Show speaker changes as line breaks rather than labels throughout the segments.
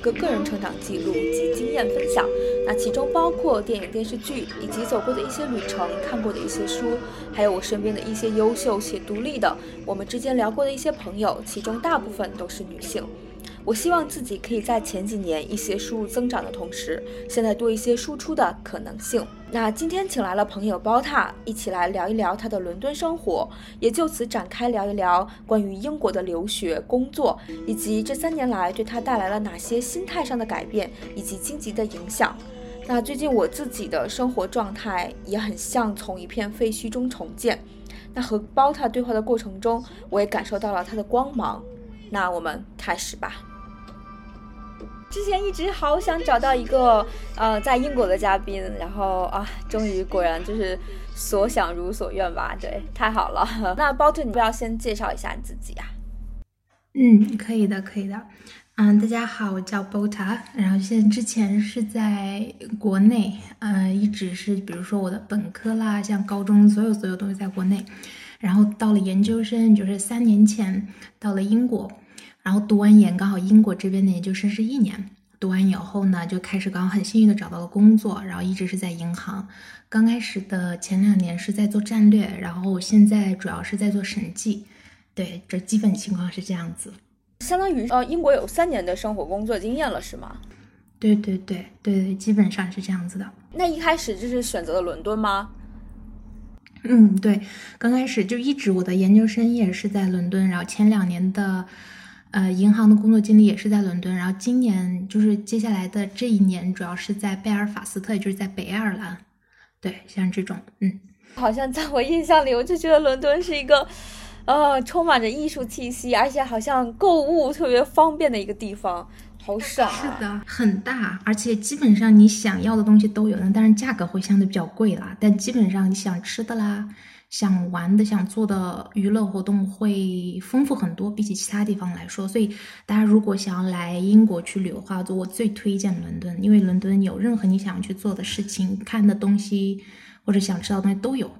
个个人成长记录及经验分享，那其中包括电影、电视剧，以及走过的一些旅程、看过的一些书，还有我身边的一些优秀且独立的，我们之间聊过的一些朋友，其中大部分都是女性。我希望自己可以在前几年一些输入增长的同时，现在多一些输出的可能性。那今天请来了朋友包塔，一起来聊一聊他的伦敦生活，也就此展开聊一聊关于英国的留学、工作，以及这三年来对他带来了哪些心态上的改变以及经济的影响。那最近我自己的生活状态也很像从一片废墟中重建。那和包塔对话的过程中，我也感受到了他的光芒。那我们开始吧。之前一直好想找到一个呃在英国的嘉宾，然后啊，终于果然就是所想如所愿吧？对，太好了。那包特，你不要先介绍一下你自己呀？
嗯，可以的，可以的。嗯，大家好，我叫 Bota，然后现在之前是在国内，呃，一直是比如说我的本科啦，像高中所有所有都是在国内，然后到了研究生，就是三年前到了英国。然后读完研，刚好英国这边的研究生是一年。读完以后呢，就开始刚好很幸运的找到了工作，然后一直是在银行。刚开始的前两年是在做战略，然后现在主要是在做审计。对，这基本情况是这样子。
相当于呃，英国有三年的生活工作经验了，是吗？
对对对对对，基本上是这样子的。
那一开始就是选择了伦敦吗？
嗯，对，刚开始就一直我的研究生也是在伦敦，然后前两年的。呃，银行的工作经历也是在伦敦，然后今年就是接下来的这一年，主要是在贝尔法斯特，就是在北爱尔兰。对，像这种，嗯，
好像在我印象里，我就觉得伦敦是一个，呃，充满着艺术气息，而且好像购物特别方便的一个地方，好爽。
是的，很大，而且基本上你想要的东西都有，但是价格会相对比较贵啦。但基本上你想吃的啦。想玩的、想做的娱乐活动会丰富很多，比起其他地方来说。所以大家如果想要来英国去旅游的话，我最推荐伦敦，因为伦敦有任何你想去做的事情、看的东西或者想吃到的东西都有。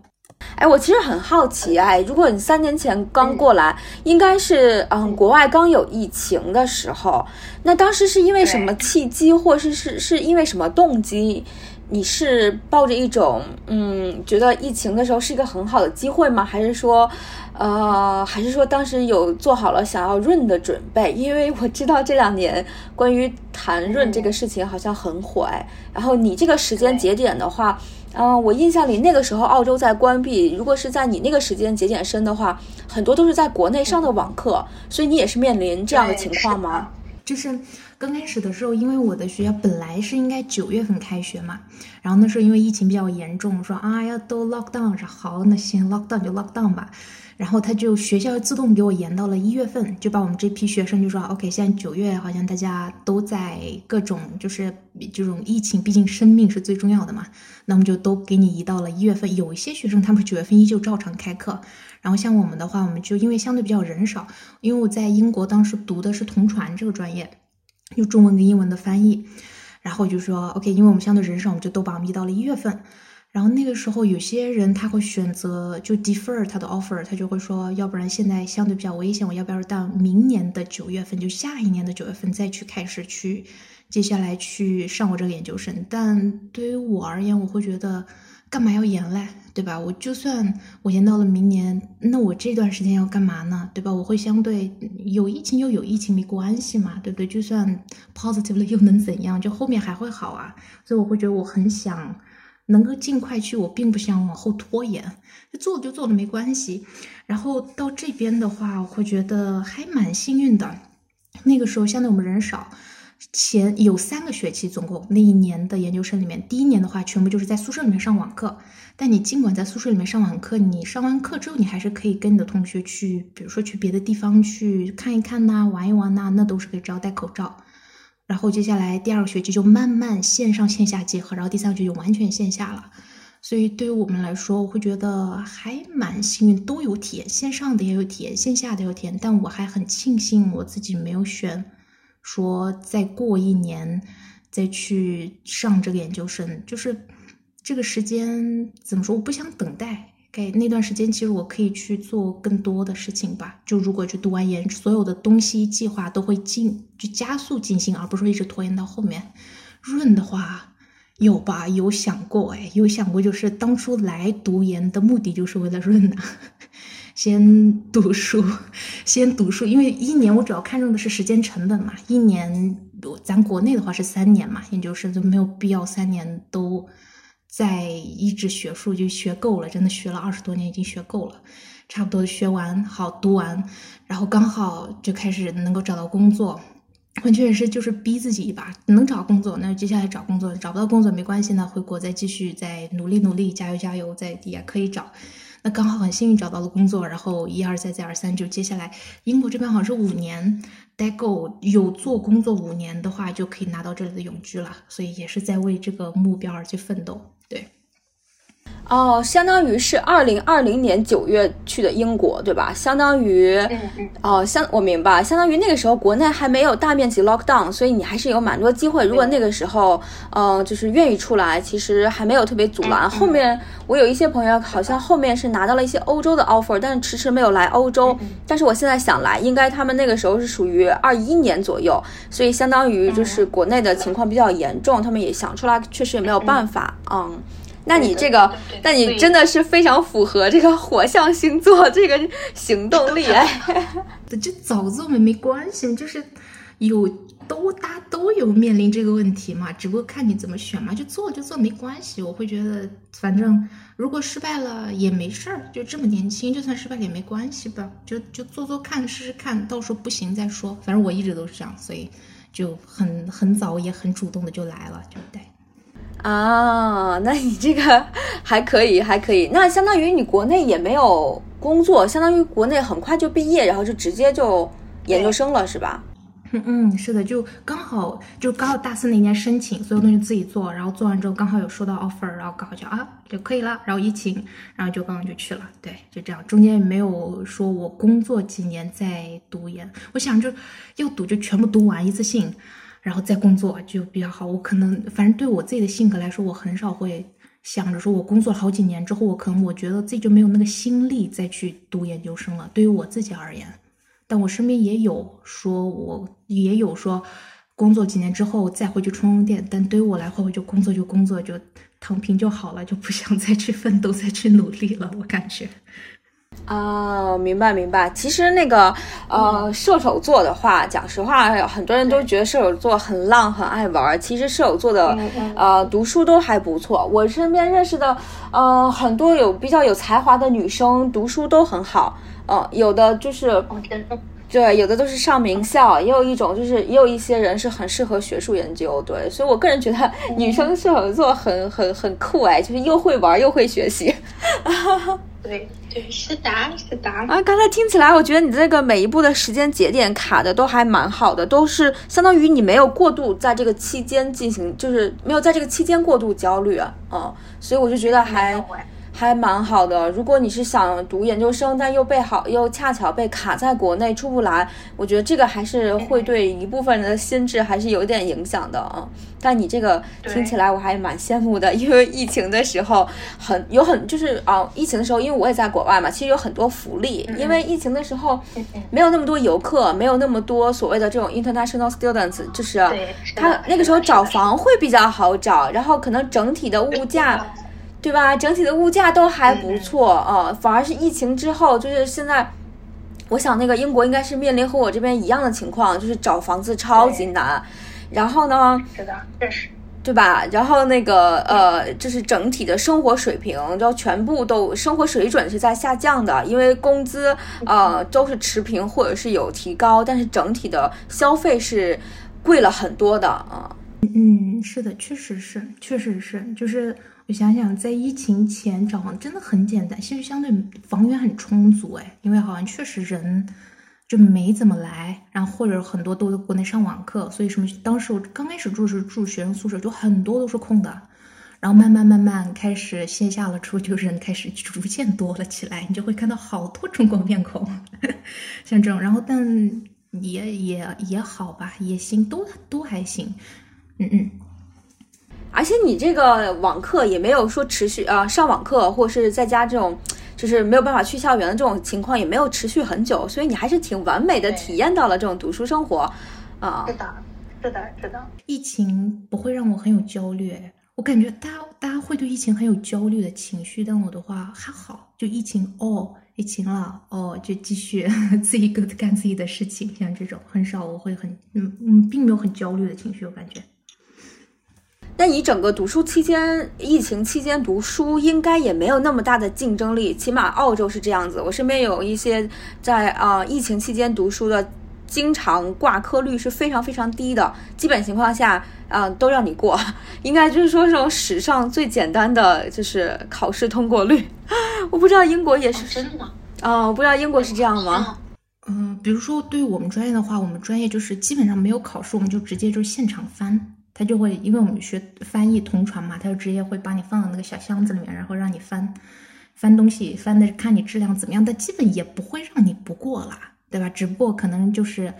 哎，我其实很好奇，哎，如果你三年前刚过来，应该是嗯，国外刚有疫情的时候，那当时是因为什么契机，或是是是因为什么动机？你是抱着一种嗯，觉得疫情的时候是一个很好的机会吗？还是说，呃，还是说当时有做好了想要润的准备？因为我知道这两年关于谈润这个事情好像很火哎。然后你这个时间节点的话，嗯，我印象里那个时候澳洲在关闭，如果是在你那个时间节点生的话，很多都是在国内上的网课，所以你也是面临这样的情况吗？
就是。刚开始的时候，因为我的学校本来是应该九月份开学嘛，然后那时候因为疫情比较严重，说啊要都 lock down，说好那行 lock down 就 lock down 吧，然后他就学校自动给我延到了一月份，就把我们这批学生就说 OK，现在九月好像大家都在各种就是这种疫情，毕竟生命是最重要的嘛，那么就都给你移到了一月份。有一些学生他们是九月份依旧照常开课，然后像我们的话，我们就因为相对比较人少，因为我在英国当时读的是同传这个专业。用中文跟英文的翻译，然后就说 OK，因为我们相对人少，我们就都把我们移到了一月份。然后那个时候，有些人他会选择就 defer 他的 offer，他就会说，要不然现在相对比较危险，我要不要到明年的九月份，就下一年的九月份再去开始去接下来去上我这个研究生？但对于我而言，我会觉得干嘛要延嘞？对吧？我就算我延到了明年，那我这段时间要干嘛呢？对吧？我会相对有疫情又有疫情没关系嘛，对不对？就算 positive 了又能怎样？就后面还会好啊。所以我会觉得我很想能够尽快去，我并不想往后拖延，做就做了没关系。然后到这边的话，我会觉得还蛮幸运的。那个时候相对我们人少。前有三个学期，总共那一年的研究生里面，第一年的话，全部就是在宿舍里面上网课。但你尽管在宿舍里面上网课，你上完课之后，你还是可以跟你的同学去，比如说去别的地方去看一看呐，玩一玩呐，那都是可以只要戴口罩。然后接下来第二个学期就慢慢线上线下结合，然后第三个学期就完全线下了。所以对于我们来说，我会觉得还蛮幸运，都有体验，线上的也有体验，线下的有体验。但我还很庆幸我自己没有选。说再过一年再去上这个研究生，就是这个时间怎么说？我不想等待，给那段时间，其实我可以去做更多的事情吧。就如果去读完研，所有的东西计划都会进，就加速进行，而不是说一直拖延到后面。润的话有吧？有想过哎，有想过，就是当初来读研的目的就是为了润呐。先读书，先读书，因为一年我主要看重的是时间成本嘛。一年，咱国内的话是三年嘛，研究生就没有必要三年都在一直学术，就学够了，真的学了二十多年，已经学够了，差不多学完，好读完，然后刚好就开始能够找到工作，完全是就是逼自己一把，能找工作，那接下来找工作，找不到工作没关系，那回国再继续再努力努力，加油加油，再也可以找。那刚好很幸运找到了工作，然后一而再再而三，就接下来英国这边好像是五年待够，有做工作五年的话就可以拿到这里的永居了，所以也是在为这个目标而去奋斗。对。
哦，相当于是二零二零年九月去的英国，对吧？相当于，哦，相我明白，相当于那个时候国内还没有大面积 lock down，所以你还是有蛮多机会。如果那个时候，嗯，就是愿意出来，其实还没有特别阻拦。后面我有一些朋友好像后面是拿到了一些欧洲的 offer，但是迟迟没有来欧洲。但是我现在想来，应该他们那个时候是属于二一年左右，所以相当于就是国内的情况比较严重，他们也想出来，确实也没有办法，嗯。那你这个，那你真的是非常符合这个火象星座 这个行动力哎。
就早做没没关系，就是有都大家都有面临这个问题嘛，只不过看你怎么选嘛，就做就做没关系。我会觉得，反正如果失败了也没事儿，就这么年轻，就算失败了也没关系吧，就就做做看试试看，到时候不行再说。反正我一直都是这样，所以就很很早也很主动的就来了，就对。
啊，那你这个还可以，还可以。那相当于你国内也没有工作，相当于国内很快就毕业，然后就直接就研究生了，是吧？
嗯嗯，是的，就刚好就刚好大四那年申请，所有东西自己做，然后做完之后刚好有收到 offer，然后刚好就啊就可以了。然后疫情，然后就刚刚就去了。对，就这样，中间也没有说我工作几年再读研，我想就要读就全部读完一次性。然后再工作就比较好。我可能反正对我自己的性格来说，我很少会想着说，我工作好几年之后，我可能我觉得自己就没有那个心力再去读研究生了。对于我自己而言，但我身边也有说，我也有说，工作几年之后再回去充充电。但对于我来说，我就工作就工作，就躺平就好了，就不想再去奋斗、再去努力了。我感觉。
啊，明白明白。其实那个呃，射手座的话，讲实话，很多人都觉得射手座很浪，很爱玩。其实射手座的呃，读书都还不错。我身边认识的呃，很多有比较有才华的女生，读书都很好。嗯，有的就是。对，有的都是上名校，也有一种就是也有一些人是很适合学术研究。对，所以我个人觉得女生射手座很很很酷哎，就是又会玩又会学习。
对对，是的，是的。
啊，刚才听起来，我觉得你这个每一步的时间节点卡的都还蛮好的，都是相当于你没有过度在这个期间进行，就是没有在这个期间过度焦虑啊。嗯，所以我就觉得还。还蛮好的。如果你是想读研究生，但又被好又恰巧被卡在国内出不来，我觉得这个还是会对一部分人的心智还是有点影响的啊。但你这个听起来我还蛮羡慕的，因为疫情的时候很有很就是啊，疫情的时候因为我也在国外嘛，其实有很多福利。因为疫情的时候没有那么多游客，没有那么多所谓的这种 international students，就是他那个时候找房会比较好找，然后可能整体的物价。对吧？整体的物价都还不错啊，反而是疫情之后，就是现在，我想那个英国应该是面临和我这边一样的情况，就是找房子超级难。然后
呢？是的，确实。
对吧？然后那个呃，就是整体的生活水平，然后全部都生活水准是在下降的，因为工资呃都是持平或者是有提高，但是整体的消费是贵了很多的啊。
嗯，是的，确实是，确实是，就是我想想，在疫情前找房真的很简单，其实相对房源很充足哎，因为好像确实人。就没怎么来，然后或者很多都在国内上网课，所以什么当时我刚开始住是住学生宿舍，就很多都是空的，然后慢慢慢慢开始线下了之后，就人开始逐渐多了起来，你就会看到好多中国面孔，像这种，然后但也也也好吧，也行，都都还行，嗯嗯，
而且你这个网课也没有说持续啊，上网课或者是在家这种。就是没有办法去校园的这种情况也没有持续很久，所以你还是挺完美的体验到了这种读书生活，啊，
是的，是的，是的。
疫情不会让我很有焦虑，我感觉大家大家会对疫情很有焦虑的情绪，但我的话还好，就疫情哦，疫情了哦，就继续 自己各自干自己的事情，像这种很少我会很嗯嗯，并没有很焦虑的情绪，我感觉。
那你整个读书期间，疫情期间读书应该也没有那么大的竞争力，起码澳洲是这样子。我身边有一些在啊疫情期间读书的，经常挂科率是非常非常低的，基本情况下啊都让你过，应该就是说这种史上最简单的就是考试通过率。我不知道英国也是
真的吗？
啊，我不知道英国是这样
吗？嗯，比如说对于我们专业的话，我们专业就是基本上没有考试，我们就直接就是现场翻。他就会，因为我们学翻译同传嘛，他就直接会把你放到那个小箱子里面，然后让你翻，翻东西，翻的看你质量怎么样，但基本也不会让你不过啦，对吧？只不过可能就是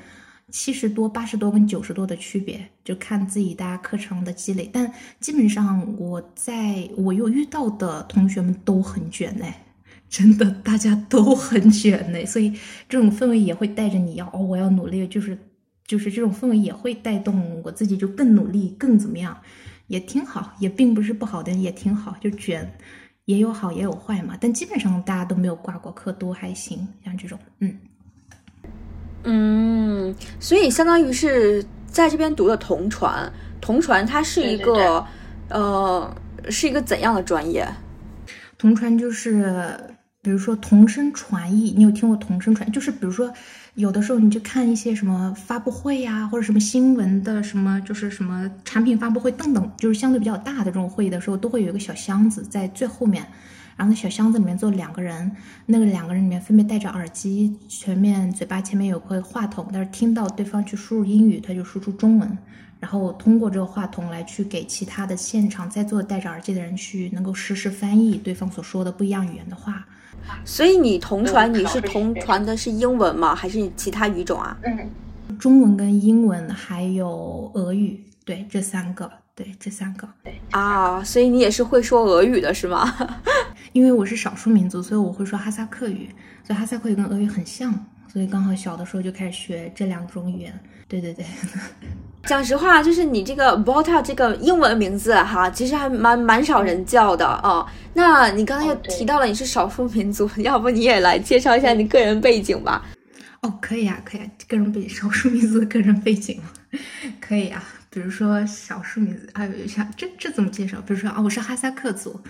七十多、八十多跟九十多的区别，就看自己大家课程的积累。但基本上我在我又遇到的同学们都很卷哎，真的大家都很卷哎，所以这种氛围也会带着你要哦，我要努力，就是。就是这种氛围也会带动我自己就更努力更怎么样，也挺好，也并不是不好的，也挺好。就卷，也有好也有坏嘛。但基本上大家都没有挂过科，都还行。像这种，嗯
嗯，所以相当于是在这边读的同传，同传它是一个呃是一个怎样的专业？
同传就是比如说同声传译，你有听过同声传？就是比如说。有的时候你就看一些什么发布会呀，或者什么新闻的什么，就是什么产品发布会等等，就是相对比较大的这种会议的时候，都会有一个小箱子在最后面，然后那小箱子里面坐两个人，那个两个人里面分别戴着耳机，前面嘴巴前面有个话筒，但是听到对方去输入英语，他就输出中文，然后通过这个话筒来去给其他的现场在座戴着耳机的人去能够实时翻译对方所说的不一样语言的话。
所以你同传你是同传的是英文吗？还是其他语种啊？
嗯，
中文跟英文还有俄语，对，这三个，对，这三个，
对
啊，所以你也是会说俄语的是吗？
因为我是少数民族，所以我会说哈萨克语，所以哈萨克语跟俄语很像，所以刚好小的时候就开始学这两种语言。对对对。
讲实话，就是你这个 Bota 这个英文名字哈，其实还蛮蛮少人叫的哦。那你刚才又提到了你是少数民族，要不你也来介绍一下你个人背景吧？
哦，可以啊，可以啊，个人背景少数民族的个人背景，可以啊。比如说少数民族，还有像这这怎么介绍？比如说啊，我是哈萨克族，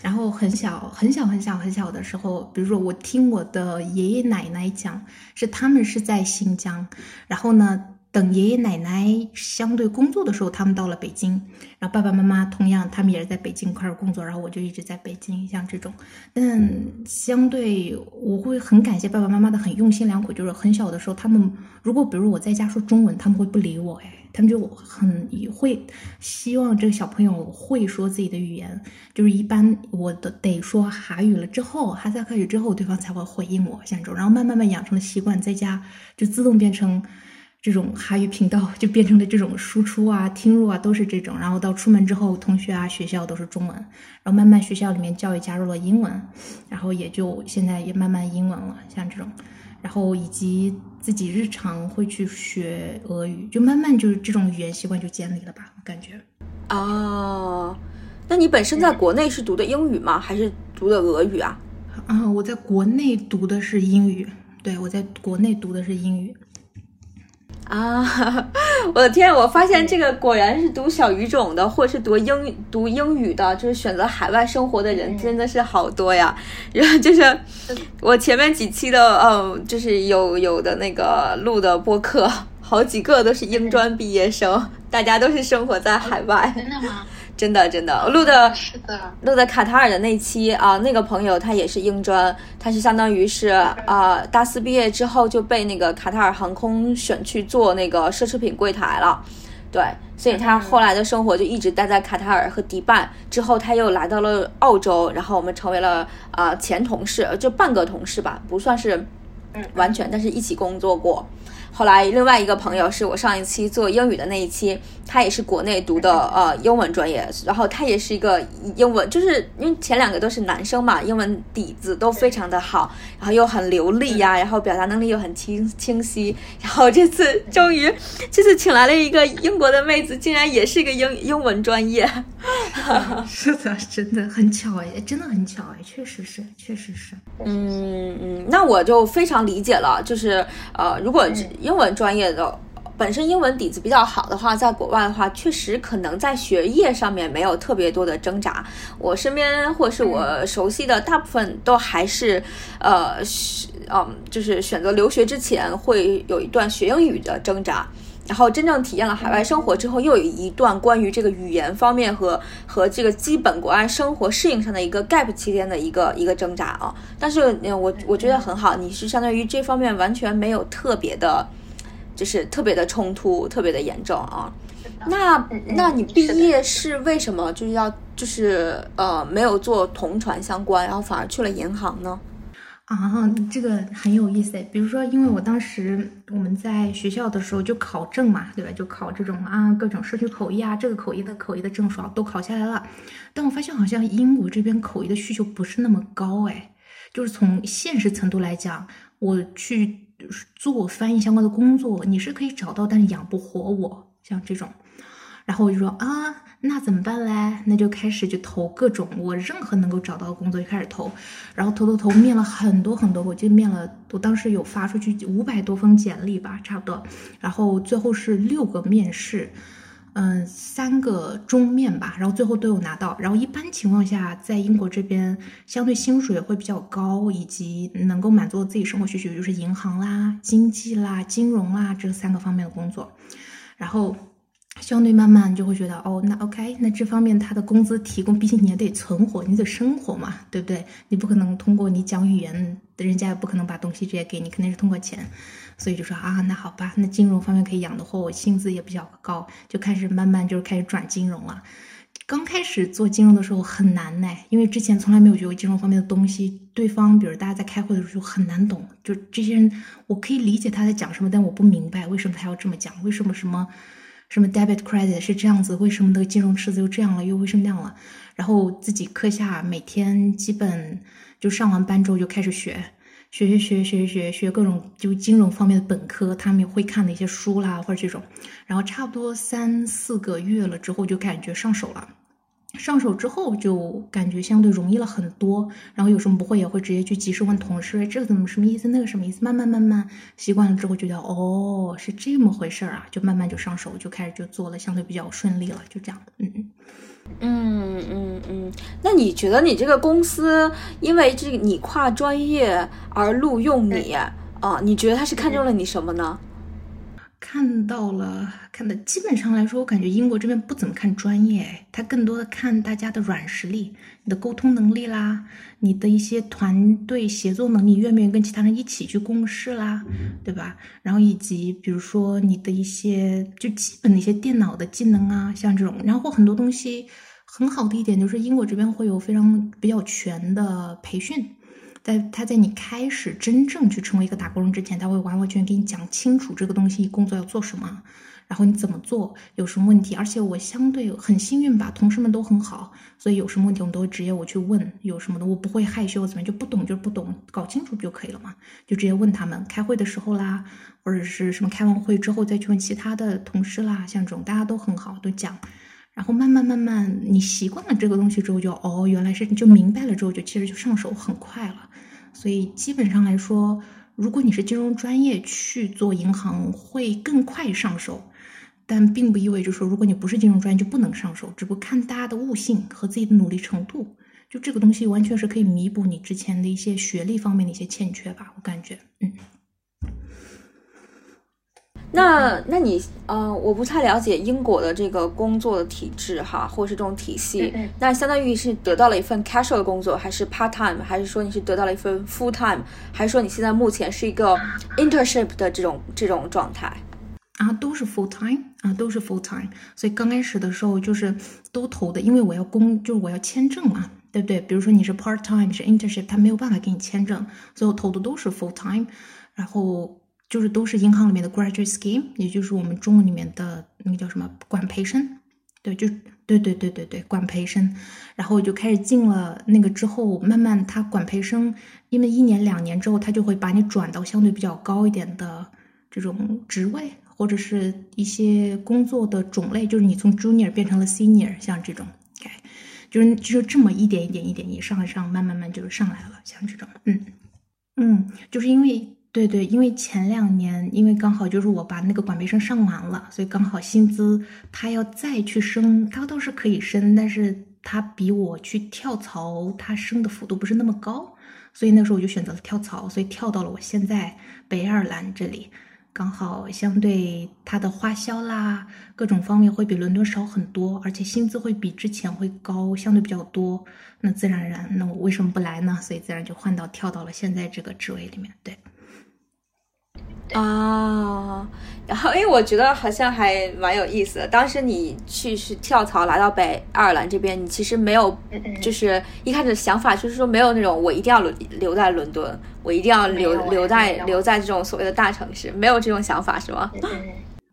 然后很小很小很小很小的时候，比如说我听我的爷爷奶奶讲，是他们是在新疆，然后呢。等爷爷奶奶相对工作的时候，他们到了北京，然后爸爸妈妈同样，他们也是在北京开始工作，然后我就一直在北京，像这种。但相对我会很感谢爸爸妈妈的很用心良苦，就是很小的时候，他们如果比如我在家说中文，他们会不理我，哎，他们就很会希望这个小朋友会说自己的语言，就是一般我的得说韩语了之后，哈萨克语之后，对方才会回应我，像这种，然后慢慢慢养成了习惯，在家就自动变成。这种哈语频道就变成了这种输出啊、听入啊都是这种，然后到出门之后，同学啊、学校都是中文，然后慢慢学校里面教育加入了英文，然后也就现在也慢慢英文了，像这种，然后以及自己日常会去学俄语，就慢慢就是这种语言习惯就建立了吧，我感觉。
哦。那你本身在国内是读的英语吗？还是读的俄语啊？
啊，我在国内读的是英语，对我在国内读的是英语。
啊，我的天！我发现这个果然是读小语种的，或者是读英读英语的，就是选择海外生活的人真的是好多呀。然后就是我前面几期的，嗯，就是有有的那个录的播客，好几个都是英专毕业生，大家都是生活在海外。
真的吗？
真的真的，录的
是的，
录的卡塔尔的那期啊，那个朋友他也是英专，他是相当于是啊，大四毕业之后就被那个卡塔尔航空选去做那个奢侈品柜台了，对，所以他后来的生活就一直待在卡塔尔和迪拜，之后他又来到了澳洲，然后我们成为了啊前同事，就半个同事吧，不算是完全，但是一起工作过。后来另外一个朋友是我上一期做英语的那一期，他也是国内读的呃英文专业，然后他也是一个英文，就是因为前两个都是男生嘛，英文底子都非常的好，然后又很流利呀，然后表达能力又很清清晰，然后这次终于这次请来了一个英国的妹子，竟然也是一个英英文专业，
是的，真的很巧哎，真的很巧哎，确实是，确实是，
嗯嗯，那我就非常理解了，就是呃如果。英文专业的本身英文底子比较好的话，在国外的话，确实可能在学业上面没有特别多的挣扎。我身边或是我熟悉的大部分都还是，呃，嗯，就是选择留学之前会有一段学英语的挣扎，然后真正体验了海外生活之后，又有一段关于这个语言方面和和这个基本国外生活适应上的一个 gap 期间的一个一个挣扎啊。但是，我我觉得很好，你是相当于这方面完全没有特别的。就是特别的冲突，特别的严重啊！那那你毕业是为什么就是要就是呃没有做同传相关，然后反而去了银行呢？
啊，这个很有意思比如说，因为我当时我们在学校的时候就考证嘛，对吧？就考这种啊各种社区口译啊，这个口译的口译的证书都考下来了。但我发现好像英国这边口译的需求不是那么高哎，就是从现实程度来讲，我去。做翻译相关的工作，你是可以找到，但是养不活我，像这种。然后我就说啊，那怎么办嘞？那就开始就投各种我任何能够找到的工作就开始投，然后投投投，面了很多很多，我就面了，我当时有发出去五百多封简历吧，差不多。然后最后是六个面试。嗯，三个中面吧，然后最后都有拿到。然后一般情况下，在英国这边，相对薪水会比较高，以及能够满足自己生活需求，就是银行啦、经济啦、金融啦这三个方面的工作。然后相对慢慢就会觉得，哦，那 OK，那这方面他的工资提供，毕竟你也得存活，你得生活嘛，对不对？你不可能通过你讲语言，人家也不可能把东西直接给你，肯定是通过钱。所以就说啊，那好吧，那金融方面可以养的话我，薪资也比较高，就开始慢慢就是开始转金融了。刚开始做金融的时候很难呢，因为之前从来没有学过金融方面的东西，对方比如大家在开会的时候就很难懂，就这些人我可以理解他在讲什么，但我不明白为什么他要这么讲，为什么什么什么 debit credit 是这样子，为什么那个金融池子又这样了，又为什么那样了？然后自己课下每天基本就上完班之后就开始学。学学学学学学各种就金融方面的本科，他们会看的一些书啦，或者这种，然后差不多三四个月了之后就感觉上手了，上手之后就感觉相对容易了很多，然后有什么不会也会直接去及时问同事，这个怎么什么意思，那个什么意思，慢慢慢慢习惯了之后觉得哦是这么回事儿啊，就慢慢就上手，就开始就做了，相对比较顺利了，就这样，嗯嗯。
嗯嗯嗯，那你觉得你这个公司因为这个你跨专业而录用你啊？你觉得他是看中了你什么呢？
看到了，看的基本上来说，我感觉英国这边不怎么看专业，他更多的看大家的软实力，你的沟通能力啦，你的一些团队协作能力，愿不愿意跟其他人一起去共事啦，对吧？然后以及比如说你的一些就基本的一些电脑的技能啊，像这种，然后很多东西很好的一点就是英国这边会有非常比较全的培训。在他在你开始真正去成为一个打工人之前，他会完完全全给你讲清楚这个东西工作要做什么，然后你怎么做，有什么问题。而且我相对很幸运吧，同事们都很好，所以有什么问题我们都会直接我去问，有什么的我不会害羞怎么，就不懂就不懂，搞清楚不就可以了嘛？就直接问他们。开会的时候啦，或者是什么开完会之后再去问其他的同事啦，像这种大家都很好，都讲。然后慢慢慢慢，你习惯了这个东西之后就，哦，原来是你就明白了之后就其实就上手很快了。所以基本上来说，如果你是金融专业去做银行，会更快上手。但并不意味着说，如果你不是金融专业就不能上手，只不过看大家的悟性和自己的努力程度。就这个东西完全是可以弥补你之前的一些学历方面的一些欠缺吧，我感觉，嗯。
那那你呃，我不太了解英国的这个工作的体制哈，或者是这种体系。那相当于是得到了一份 casual 的工作，还是 part time，还是说你是得到了一份 full time，还是说你现在目前是一个 internship 的这种这种状态？
啊，都是 full time 啊，都是 full time。所以刚开始的时候就是都投的，因为我要工，就是我要签证嘛，对不对？比如说你是 part time，是 internship，他没有办法给你签证，所以我投的都是 full time，然后。就是都是银行里面的 graduate scheme，也就是我们中文里面的那个叫什么管培生，对，就对对对对对管培生，然后我就开始进了那个之后，慢慢他管培生，因为一年两年之后，他就会把你转到相对比较高一点的这种职位，或者是一些工作的种类，就是你从 junior 变成了 senior，像这种，OK，就是就是这么一点一点一点一上一上，慢慢慢就是上来了，像这种，嗯嗯，就是因为。对对，因为前两年，因为刚好就是我把那个管培生上完了，所以刚好薪资他要再去升，他倒是可以升，但是他比我去跳槽，他升的幅度不是那么高，所以那时候我就选择了跳槽，所以跳到了我现在北爱尔兰这里，刚好相对他的花销啦，各种方面会比伦敦少很多，而且薪资会比之前会高，相对比较多，那自然而然，那我为什么不来呢？所以自然就换到跳到了现在这个职位里面，对。
啊，然后因为我觉得好像还蛮有意思的。当时你去是跳槽来到北爱尔兰这边，你其实没有，就是一开始想法就是说没有那种我一定要留留在伦敦，我一定要留留在留在这种所谓的大城市，没有这种想法是吗？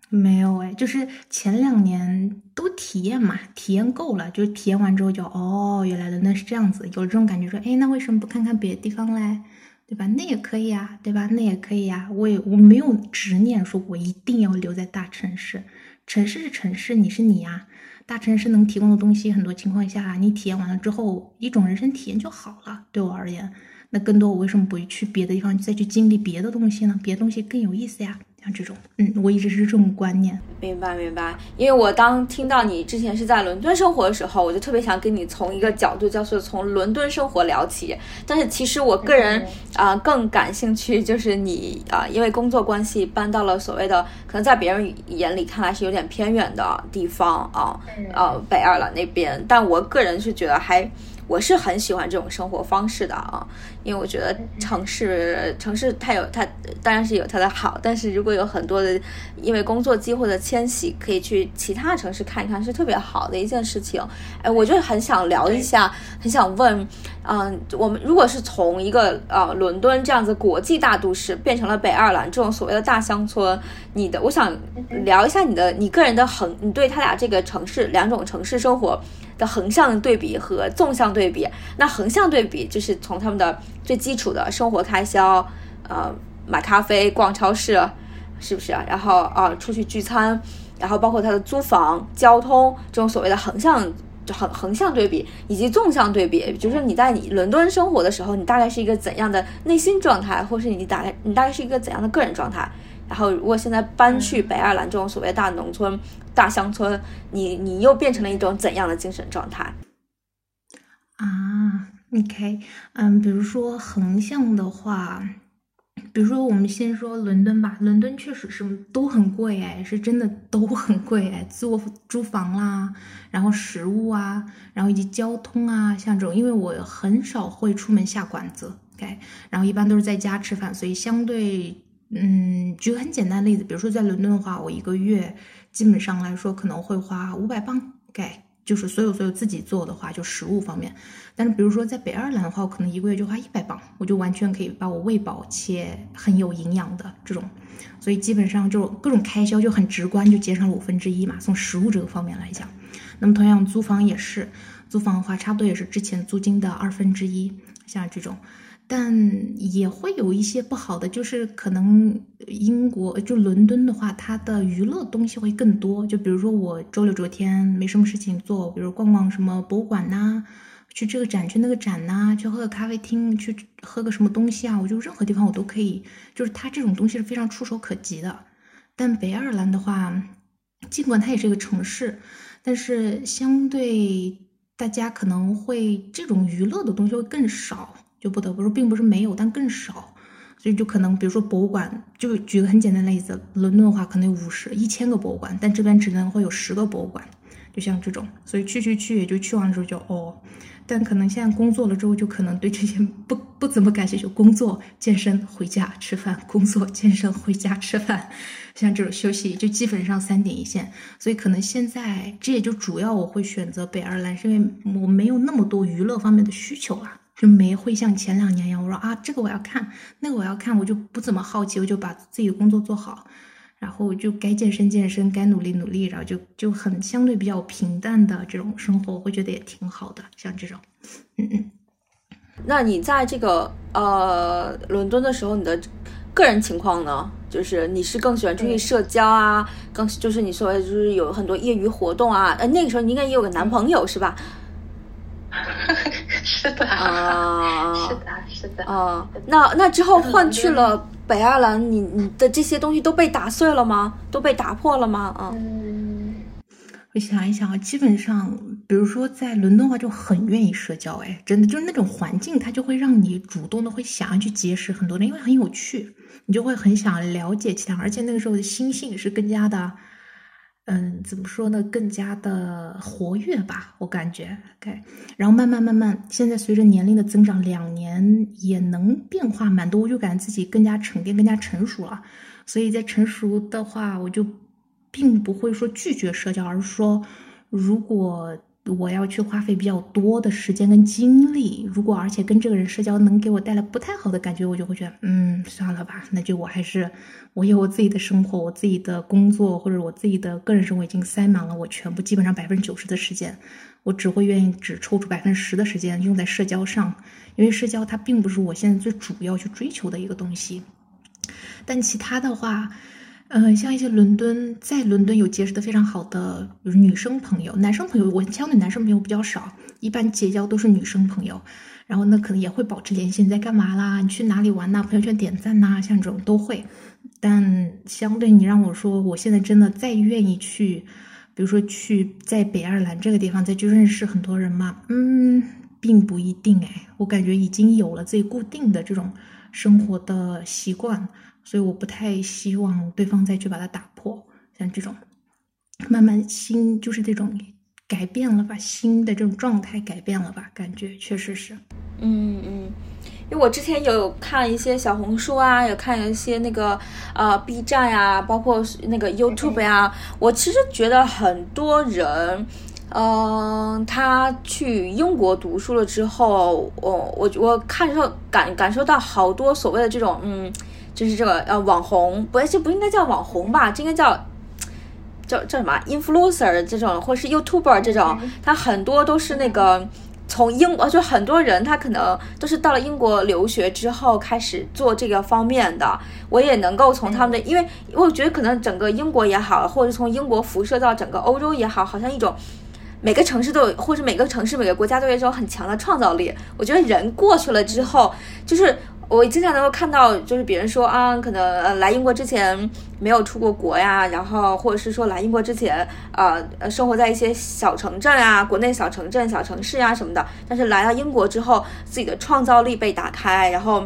没有哎，就是前两年都体验嘛，体验够了，就体验完之后就哦，原来伦敦是这样子，有这种感觉说，哎，那为什么不看看别的地方嘞？对吧？那也可以啊，对吧？那也可以呀。我也我没有执念，说我一定要留在大城市。城市是城市，你是你啊。大城市能提供的东西，很多情况下你体验完了之后，一种人生体验就好了。对我而言，那更多我为什么不去别的地方再去经历别的东西呢？别的东西更有意思呀。像这种，嗯，我一直是这种观念。
明白，明白。因为我当听到你之前是在伦敦生活的时候，我就特别想跟你从一个角度，叫做从伦敦生活聊起。但是其实我个人啊更感兴趣，就是你啊，因为工作关系搬到了所谓的可能在别人眼里看来是有点偏远的地方啊，呃，北爱尔兰那边。但我个人是觉得还。我是很喜欢这种生活方式的啊，因为我觉得城市城市它有它当然是有它的好，但是如果有很多的因为工作机会的迁徙，可以去其他城市看一看，是特别好的一件事情。哎，我就很想聊一下，很想问，嗯，我们如果是从一个呃伦敦这样子国际大都市变成了北爱尔兰这种所谓的大乡村，你的我想聊一下你的你个人的很，你对他俩这个城市两种城市生活。的横向对比和纵向对比，那横向对比就是从他们的最基础的生活开销，呃，买咖啡、逛超市，是不是？然后啊，出去聚餐，然后包括他的租房、交通这种所谓的横向横横向对比，以及纵向对比，就是你在你伦敦生活的时候，你大概是一个怎样的内心状态，或是你大概你大概是一个怎样的个人状态？然后如果现在搬去北爱尔兰这种所谓大农村。大乡村，你你又变成了一种怎样的精神状态
啊？OK，嗯，比如说横向的话，比如说我们先说伦敦吧，伦敦确实是都很贵哎，是真的都很贵哎，租租房啦，然后食物啊，然后以及交通啊，像这种，因为我很少会出门下馆子，OK，然后一般都是在家吃饭，所以相对，嗯，举个很简单的例子，比如说在伦敦的话，我一个月。基本上来说可能会花五百磅，给就是所有所有自己做的话，就食物方面。但是比如说在北爱尔兰的话，我可能一个月就花一百磅，我就完全可以把我喂饱且很有营养的这种。所以基本上就各种开销就很直观，就减少了五分之一嘛。从食物这个方面来讲，那么同样租房也是，租房的话差不多也是之前租金的二分之一，像这种。但也会有一些不好的，就是可能英国就伦敦的话，它的娱乐东西会更多。就比如说我周六周天没什么事情做，比如逛逛什么博物馆呐，去这个展去那个展呐，去喝个咖啡厅，去喝个什么东西啊，我就任何地方我都可以，就是它这种东西是非常触手可及的。但北爱尔兰的话，尽管它也是一个城市，但是相对大家可能会这种娱乐的东西会更少。就不得不说，并不是没有，但更少，所以就可能，比如说博物馆，就举个很简单的例子，伦敦的话可能有五十、一千个博物馆，但这边只能会有十个博物馆，就像这种，所以去去去，也就去完之后就哦，但可能现在工作了之后，就可能对这些不不怎么感兴趣，工作、健身、回家吃饭，工作、健身、回家吃饭，像这种休息就基本上三点一线，所以可能现在这也就主要我会选择北爱尔兰，是因为我没有那么多娱乐方面的需求啊。就没会像前两年一样，我说啊，这个我要看，那个我要看，我就不怎么好奇，我就把自己的工作做好，然后就该健身健身，该努力努力，然后就就很相对比较平淡的这种生活，我会觉得也挺好的。像这种，嗯嗯。
那你在这个呃伦敦的时候，你的个人情况呢？就是你是更喜欢出去社交啊，更就是你说就是有很多业余活动啊？呃，那个时候你应该也有个男朋友是吧？
是的啊，是的，是的啊。
那那之后换去了北爱尔兰，你你的这些东西都被打碎了吗？都被打破了吗？
啊，嗯，
我想一想啊，基本上，比如说在伦敦的话，就很愿意社交，哎，真的就是那种环境，它就会让你主动的会想要去结识很多人，因为很有趣，你就会很想了解其他，而且那个时候的心性是更加的。嗯，怎么说呢？更加的活跃吧，我感觉。OK，然后慢慢慢慢，现在随着年龄的增长，两年也能变化蛮多，我就感觉自己更加沉淀、更加成熟了。所以在成熟的话，我就并不会说拒绝社交，而是说如果。我要去花费比较多的时间跟精力，如果而且跟这个人社交能给我带来不太好的感觉，我就会觉得，嗯，算了吧，那就我还是我有我自己的生活，我自己的工作或者我自己的个人生活已经塞满了，我全部基本上百分之九十的时间，我只会愿意只抽出百分之十的时间用在社交上，因为社交它并不是我现在最主要去追求的一个东西，但其他的话。嗯，像一些伦敦，在伦敦有结识的非常好的比如女生朋友，男生朋友我相对男生朋友比较少，一般结交都是女生朋友。然后那可能也会保持联系，你在干嘛啦？你去哪里玩呐？朋友圈点赞呐，像这种都会。但相对你让我说，我现在真的再愿意去，比如说去在北爱尔兰这个地方再去认识很多人吗？嗯，并不一定哎，我感觉已经有了自己固定的这种生活的习惯。所以我不太希望对方再去把它打破，像这种慢慢心就是这种改变了吧，心的这种状态改变了吧，感觉确实是，
嗯嗯，因为我之前有看一些小红书啊，有看一些那个呃 B 站呀，包括那个 YouTube 呀，我其实觉得很多人，嗯，他去英国读书了之后，我我我看受感感受到好多所谓的这种嗯。就是这个呃网红，不这不应该叫网红吧？这应该叫叫叫什么？influencer 这种，或是 YouTuber 这种，他很多都是那个从英国，就很多人他可能都是到了英国留学之后开始做这个方面的。我也能够从他们的，因为我觉得可能整个英国也好，或者从英国辐射到整个欧洲也好，好像一种每个城市都有，或者每个城市每个国家都有一种很强的创造力。我觉得人过去了之后，就是。我经常能够看到，就是别人说啊，可能呃来英国之前没有出过国呀，然后或者是说来英国之前，呃呃生活在一些小城镇啊，国内小城镇、小城市呀什么的，但是来到英国之后，自己的创造力被打开，然后，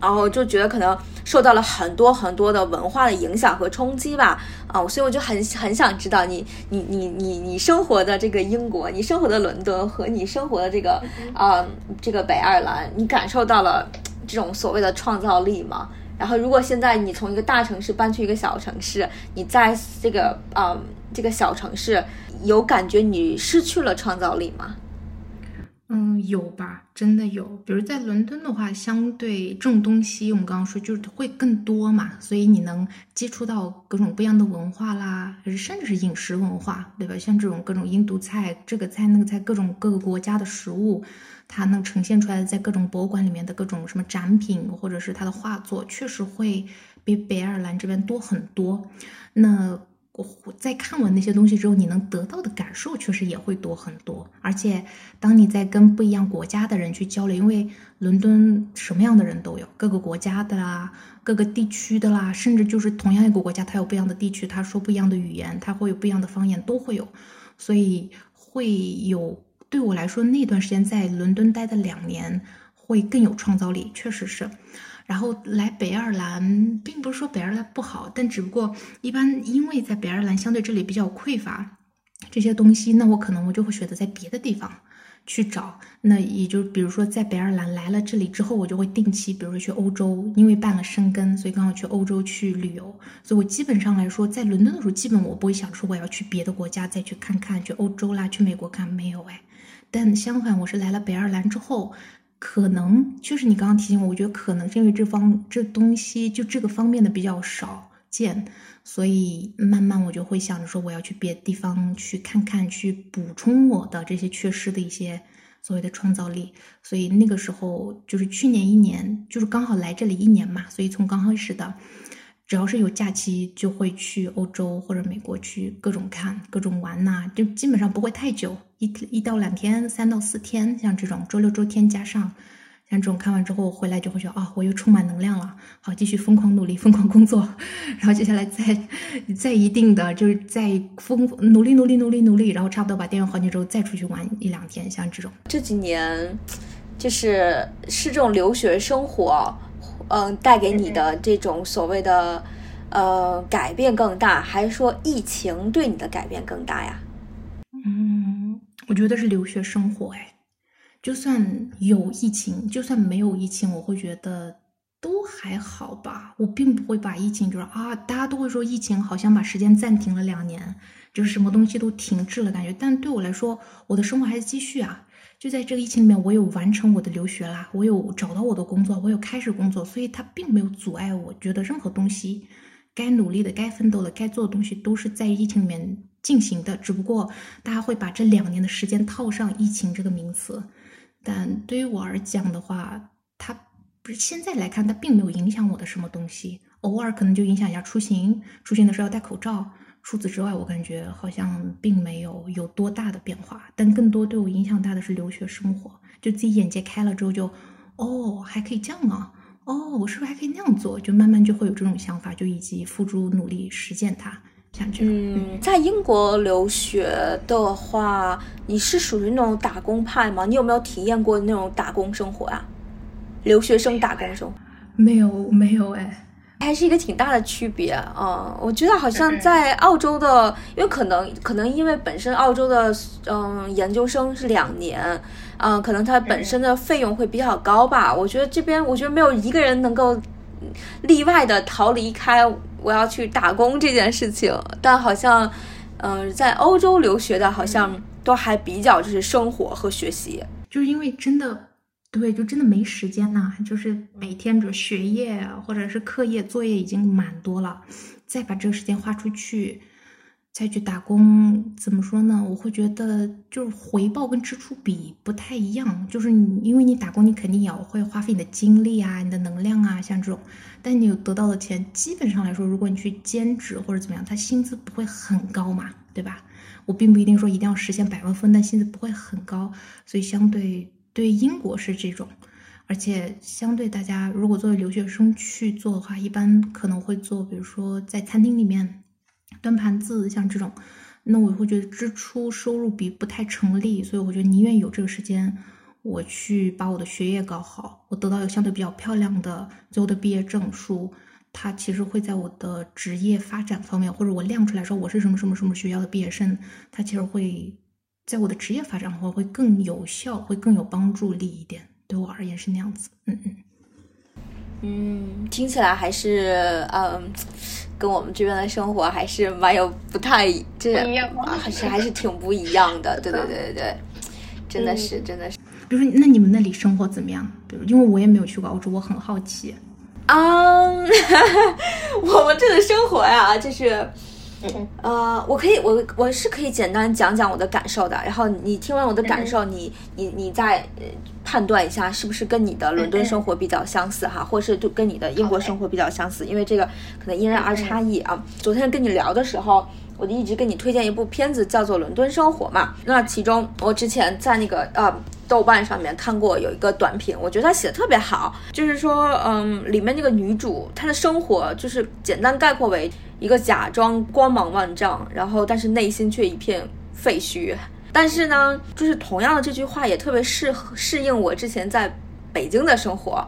然后就觉得可能受到了很多很多的文化的影响和冲击吧，啊，所以我就很很想知道你你你你你生活的这个英国，你生活的伦敦和你生活的这个啊这个北爱尔兰，你感受到了。这种所谓的创造力嘛，然后如果现在你从一个大城市搬去一个小城市，你在这个啊这个小城市有感觉你失去了创造力吗？
嗯，有吧，真的有。比如在伦敦的话，相对这种东西，我们刚刚说就是会更多嘛，所以你能接触到各种不一样的文化啦，甚至是饮食文化，对吧？像这种各种印度菜，这个菜那个菜，各种各个国家的食物，它能呈现出来的，在各种博物馆里面的各种什么展品，或者是它的画作，确实会比北爱尔兰这边多很多。那我。在看完那些东西之后，你能得到的感受确实也会多很多。而且，当你在跟不一样国家的人去交流，因为伦敦什么样的人都有，各个国家的啦，各个地区的啦，甚至就是同样一个国家，它有不一样的地区，它说不一样的语言，它会有不一样的方言，都会有。所以会有对我来说，那段时间在伦敦待的两年会更有创造力，确实是。然后来北爱尔兰，并不是说北爱尔兰不好，但只不过一般因为在北爱尔兰相对这里比较匮乏这些东西，那我可能我就会选择在别的地方去找。那也就比如说在北爱尔兰来了这里之后，我就会定期，比如说去欧洲，因为办了生根，所以刚好去欧洲去旅游。所以我基本上来说，在伦敦的时候，基本我不会想说我要去别的国家再去看看，去欧洲啦，去美国看没有哎。但相反，我是来了北爱尔兰之后。可能就是你刚刚提醒我，我觉得可能是因为这方这东西就这个方面的比较少见，所以慢慢我就会想着说我要去别的地方去看看，去补充我的这些缺失的一些所谓的创造力。所以那个时候就是去年一年，就是刚好来这里一年嘛，所以从刚开始的。只要是有假期，就会去欧洲或者美国去各种看、各种玩呐，就基本上不会太久，一一到两天、三到四天，像这种周六周天加上，像这种看完之后回来就会觉得啊，我又充满能量了，好继续疯狂努力、疯狂工作，然后接下来再再一定的就是再疯努力、努力、努力、努力，然后差不多把电源还给之后再出去玩一两天，像这种。
这几年就是是这种留学生活。嗯，带给你的这种所谓的呃改变更大，还是说疫情对你的改变更大呀？
嗯，我觉得是留学生活哎，就算有疫情，就算没有疫情，我会觉得都还好吧。我并不会把疫情就是啊，大家都会说疫情好像把时间暂停了两年，就是什么东西都停滞了感觉。但对我来说，我的生活还是继续啊。就在这个疫情里面，我有完成我的留学啦，我有找到我的工作，我有开始工作，所以它并没有阻碍我。觉得任何东西，该努力的、该奋斗的、该做的东西，都是在疫情里面进行的。只不过大家会把这两年的时间套上“疫情”这个名词，但对于我而讲的话，它不是现在来看，它并没有影响我的什么东西。偶尔可能就影响一下出行，出行的时候要戴口罩。除此之外，我感觉好像并没有有多大的变化，但更多对我影响大的是留学生活。就自己眼界开了之后，就哦，还可以这样啊，哦，我是不是还可以那样做？就慢慢就会有这种想法，就以及付诸努力实践它。像这样。
嗯，在英国留学的话，你是属于那种打工派吗？你有没有体验过那种打工生活啊？留学生打工生活？
没有，没有哎。
还是一个挺大的区别啊！我觉得好像在澳洲的，因为可能可能因为本身澳洲的嗯研究生是两年，嗯，可能它本身的费用会比较高吧。我觉得这边我觉得没有一个人能够例外的逃离开我要去打工这件事情。但好像嗯在欧洲留学的好像都还比较就是生活和学习，
就是因为真的。对，就真的没时间呐，就是每天这学业或者是课业作业已经蛮多了，再把这个时间花出去，再去打工，怎么说呢？我会觉得就是回报跟支出比不太一样，就是你因为你打工，你肯定也会花费你的精力啊，你的能量啊，像这种，但你有得到的钱，基本上来说，如果你去兼职或者怎么样，他薪资不会很高嘛，对吧？我并不一定说一定要实现百万富翁，但薪资不会很高，所以相对。对英国是这种，而且相对大家如果作为留学生去做的话，一般可能会做，比如说在餐厅里面端盘子，像这种，那我会觉得支出收入比不太成立，所以我觉得宁愿有这个时间，我去把我的学业搞好，我得到一个相对比较漂亮的最后的毕业证书，它其实会在我的职业发展方面，或者我亮出来说我是什么什么什么学校的毕业生，它其实会。在我的职业发展的话，会更有效，会更有帮助力一点。对我而言是那样子。嗯嗯
嗯，听起来还是嗯，跟我们这边的生活还是蛮有不太这
样吗？
还是还是挺不一样的。对对对对对，真的是真的是。
比如说，那你们那里生活怎么样？比如，因为我也没有去过澳洲，我很好奇。
嗯，我们这的生活呀，就是，呃，我可以，我我是可以简单讲讲我的感受的。然后你听完我的感受，你你你再判断一下是不是跟你的伦敦生活比较相似哈，或是就跟你的英国生活比较相似，因为这个可能因人而差异啊。昨天跟你聊的时候。我就一直跟你推荐一部片子，叫做《伦敦生活》嘛。那其中我之前在那个呃豆瓣上面看过有一个短评，我觉得他写的特别好。就是说，嗯，里面那个女主她的生活就是简单概括为一个假装光芒万丈，然后但是内心却一片废墟。但是呢，就是同样的这句话也特别适合适应我之前在北京的生活。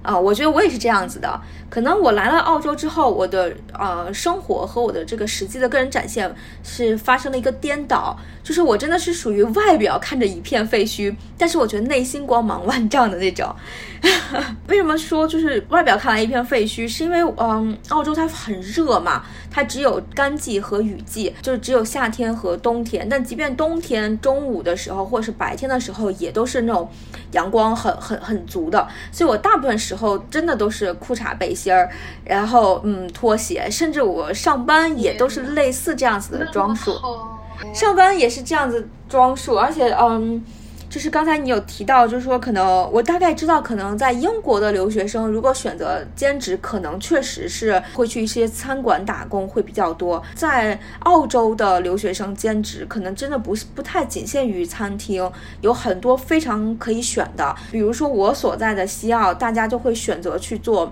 啊，我觉得我也是这样子的。可能我来了澳洲之后，我的呃生活和我的这个实际的个人展现是发生了一个颠倒，就是我真的是属于外表看着一片废墟，但是我觉得内心光芒万丈的那种。为什么说就是外表看来一片废墟？是因为嗯，澳洲它很热嘛，它只有干季和雨季，就是只有夏天和冬天。但即便冬天中午的时候或者是白天的时候，也都是那种阳光很很很足的。所以我大部分时候真的都是裤衩背心儿，然后嗯拖鞋，甚至我上班也都是类似这样子的装束，上班也是这样子装束，而且嗯。就是刚才你有提到，就是说可能我大概知道，可能在英国的留学生如果选择兼职，可能确实是会去一些餐馆打工会比较多。在澳洲的留学生兼职，可能真的不是不太仅限于餐厅，有很多非常可以选的。比如说我所在的西澳，大家就会选择去做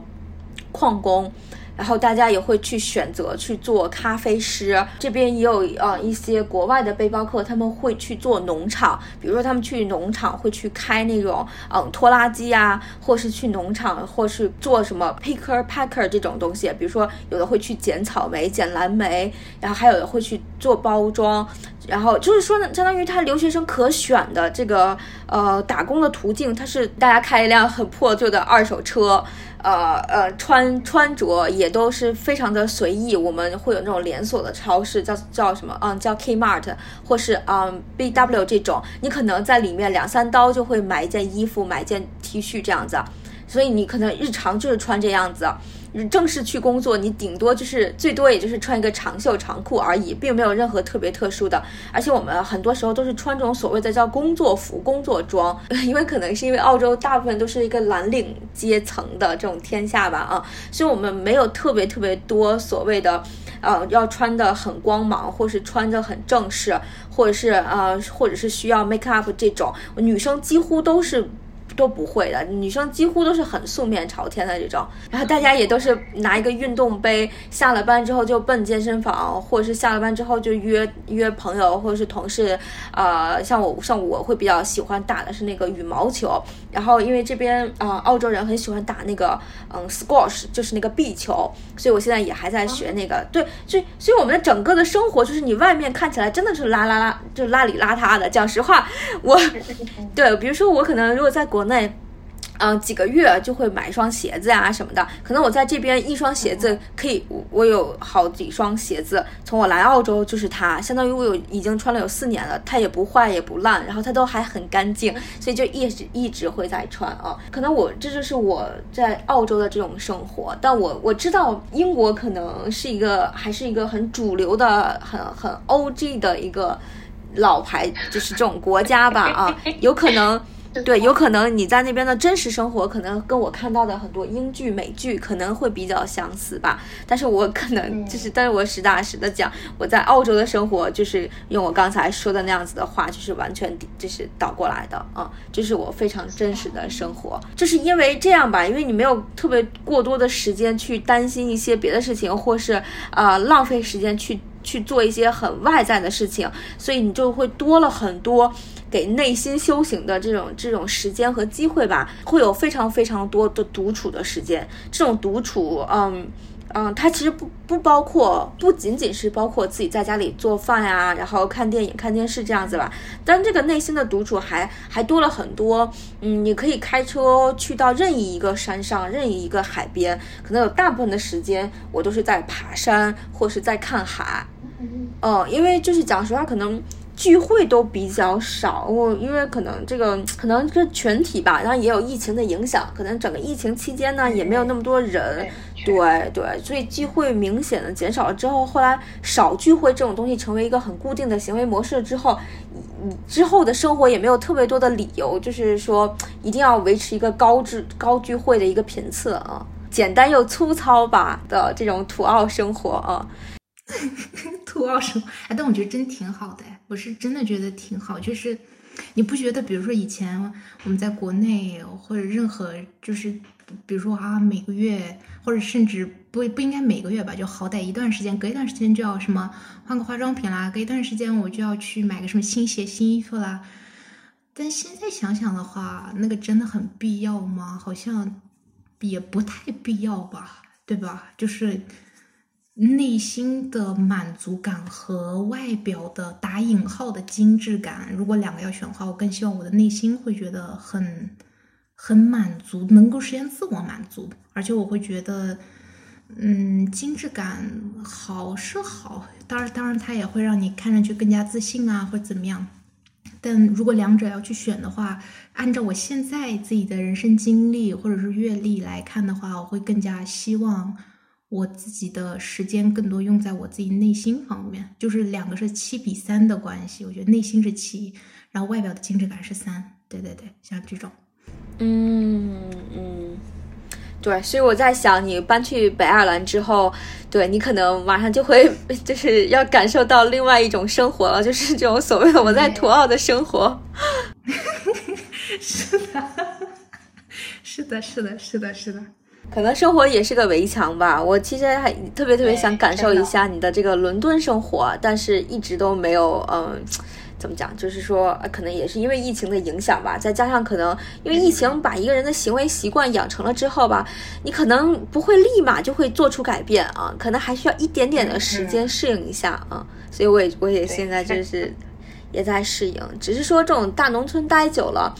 矿工。然后大家也会去选择去做咖啡师，这边也有呃一些国外的背包客，他们会去做农场，比如说他们去农场会去开那种嗯拖拉机啊，或是去农场，或是做什么 picker packer 这种东西，比如说有的会去捡草莓、捡蓝莓，然后还有的会去做包装，然后就是说呢，相当于他留学生可选的这个呃打工的途径，他是大家开一辆很破旧的二手车。呃呃，穿穿着也都是非常的随意。我们会有那种连锁的超市，叫叫什么？嗯，叫 Kmart，或是嗯 BW 这种，你可能在里面两三刀就会买一件衣服，买一件 T 恤这样子。所以你可能日常就是穿这样子。正式去工作，你顶多就是最多也就是穿一个长袖长裤而已，并没有任何特别特殊的。而且我们很多时候都是穿这种所谓的叫工作服、工作装，因为可能是因为澳洲大部分都是一个蓝领阶层的这种天下吧啊，所以我们没有特别特别多所谓的，呃，要穿的很光芒，或是穿着很正式，或者是呃，或者是需要 make up 这种，女生几乎都是。都不会的，女生几乎都是很素面朝天的这种，然后大家也都是拿一个运动杯，下了班之后就奔健身房，或者是下了班之后就约约朋友或者是同事，呃，像我像我会比较喜欢打的是那个羽毛球，然后因为这边啊澳洲人很喜欢打那个嗯 squash，就是那个壁球，所以我现在也还在学那个，对，所以所以我们的整个的生活就是你外面看起来真的是拉拉拉，就邋里邋遢的。讲实话，我 对，比如说我可能如果在国内，嗯，几个月就会买一双鞋子啊什么的。可能我在这边一双鞋子可以，我有好几双鞋子，从我来澳洲就是它，相当于我有已经穿了有四年了，它也不坏也不烂，然后它都还很干净，所以就一直一直会在穿啊。可能我这就是我在澳洲的这种生活，但我我知道英国可能是一个还是一个很主流的、很很 O G 的一个老牌，就是这种国家吧啊，有可能。对，有可能你在那边的真实生活，可能跟我看到的很多英剧、美剧可能会比较相似吧。但是我可能就是，但是我实打实的讲，我在澳洲的生活，就是用我刚才说的那样子的话，就是完全就是倒过来的啊，就是我非常真实的生活。就是因为这样吧，因为你没有特别过多的时间去担心一些别的事情，或是啊浪费时间去去做一些很外在的事情，所以你就会多了很多。给内心修行的这种这种时间和机会吧，会有非常非常多的独处的时间。这种独处，嗯嗯，它其实不不包括，不仅仅是包括自己在家里做饭呀，然后看电影、看电视这样子吧。但这个内心的独处还还多了很多。嗯，你可以开车去到任意一个山上，任意一个海边，可能有大部分的时间我都是在爬山或是在看海。嗯，因为就是讲实话，可能。聚会都比较少。我因为可能这个 可能这群体吧，然后也有疫情的影响，可能整个疫情期间呢也没有那么多人。对对，所以聚会明显的减少了之后，后来少聚会这种东西成为一个很固定的行为模式之后，你之后的生活也没有特别多的理由，就是说一定要维持一个高质高聚会的一个频次啊，简单又粗糙吧的这种土澳生活啊，
土澳生活，哎，但我觉得真挺好的，我是真的觉得挺好，就是你不觉得，比如说以前我们在国内或者任何就是。比如说啊，每个月或者甚至不不应该每个月吧，就好歹一段时间，隔一段时间就要什么换个化妆品啦，隔一段时间我就要去买个什么新鞋、新衣服啦。但现在想想的话，那个真的很必要吗？好像也不太必要吧，对吧？就是内心的满足感和外表的打引号的精致感，如果两个要选的话，我更希望我的内心会觉得很。很满足，能够实现自我满足，而且我会觉得，嗯，精致感好是好，当然，当然它也会让你看上去更加自信啊，或者怎么样。但如果两者要去选的话，按照我现在自己的人生经历或者是阅历来看的话，我会更加希望我自己的时间更多用在我自己内心方面，就是两个是七比三的关系，我觉得内心是七，然后外表的精致感是三，对对对，像这种。
嗯嗯，对，所以我在想，你搬去北爱尔兰之后，对你可能马上就会 就是要感受到另外一种生活了，就是这种所谓的我在土澳的生活。
是的，是的，是的，是的，是的，
可能生活也是个围墙吧。我其实还特别特别想感受一下你的这个伦敦生活，但是一直都没有嗯。怎么讲？就是说，可能也是因为疫情的影响吧，再加上可能因为疫情把一个人的行为习惯养成了之后吧，你可能不会立马就会做出改变啊，可能还需要一点点的时间适应一下啊。所以我也我也现在就是也在适应，只是说这种大农村待久了，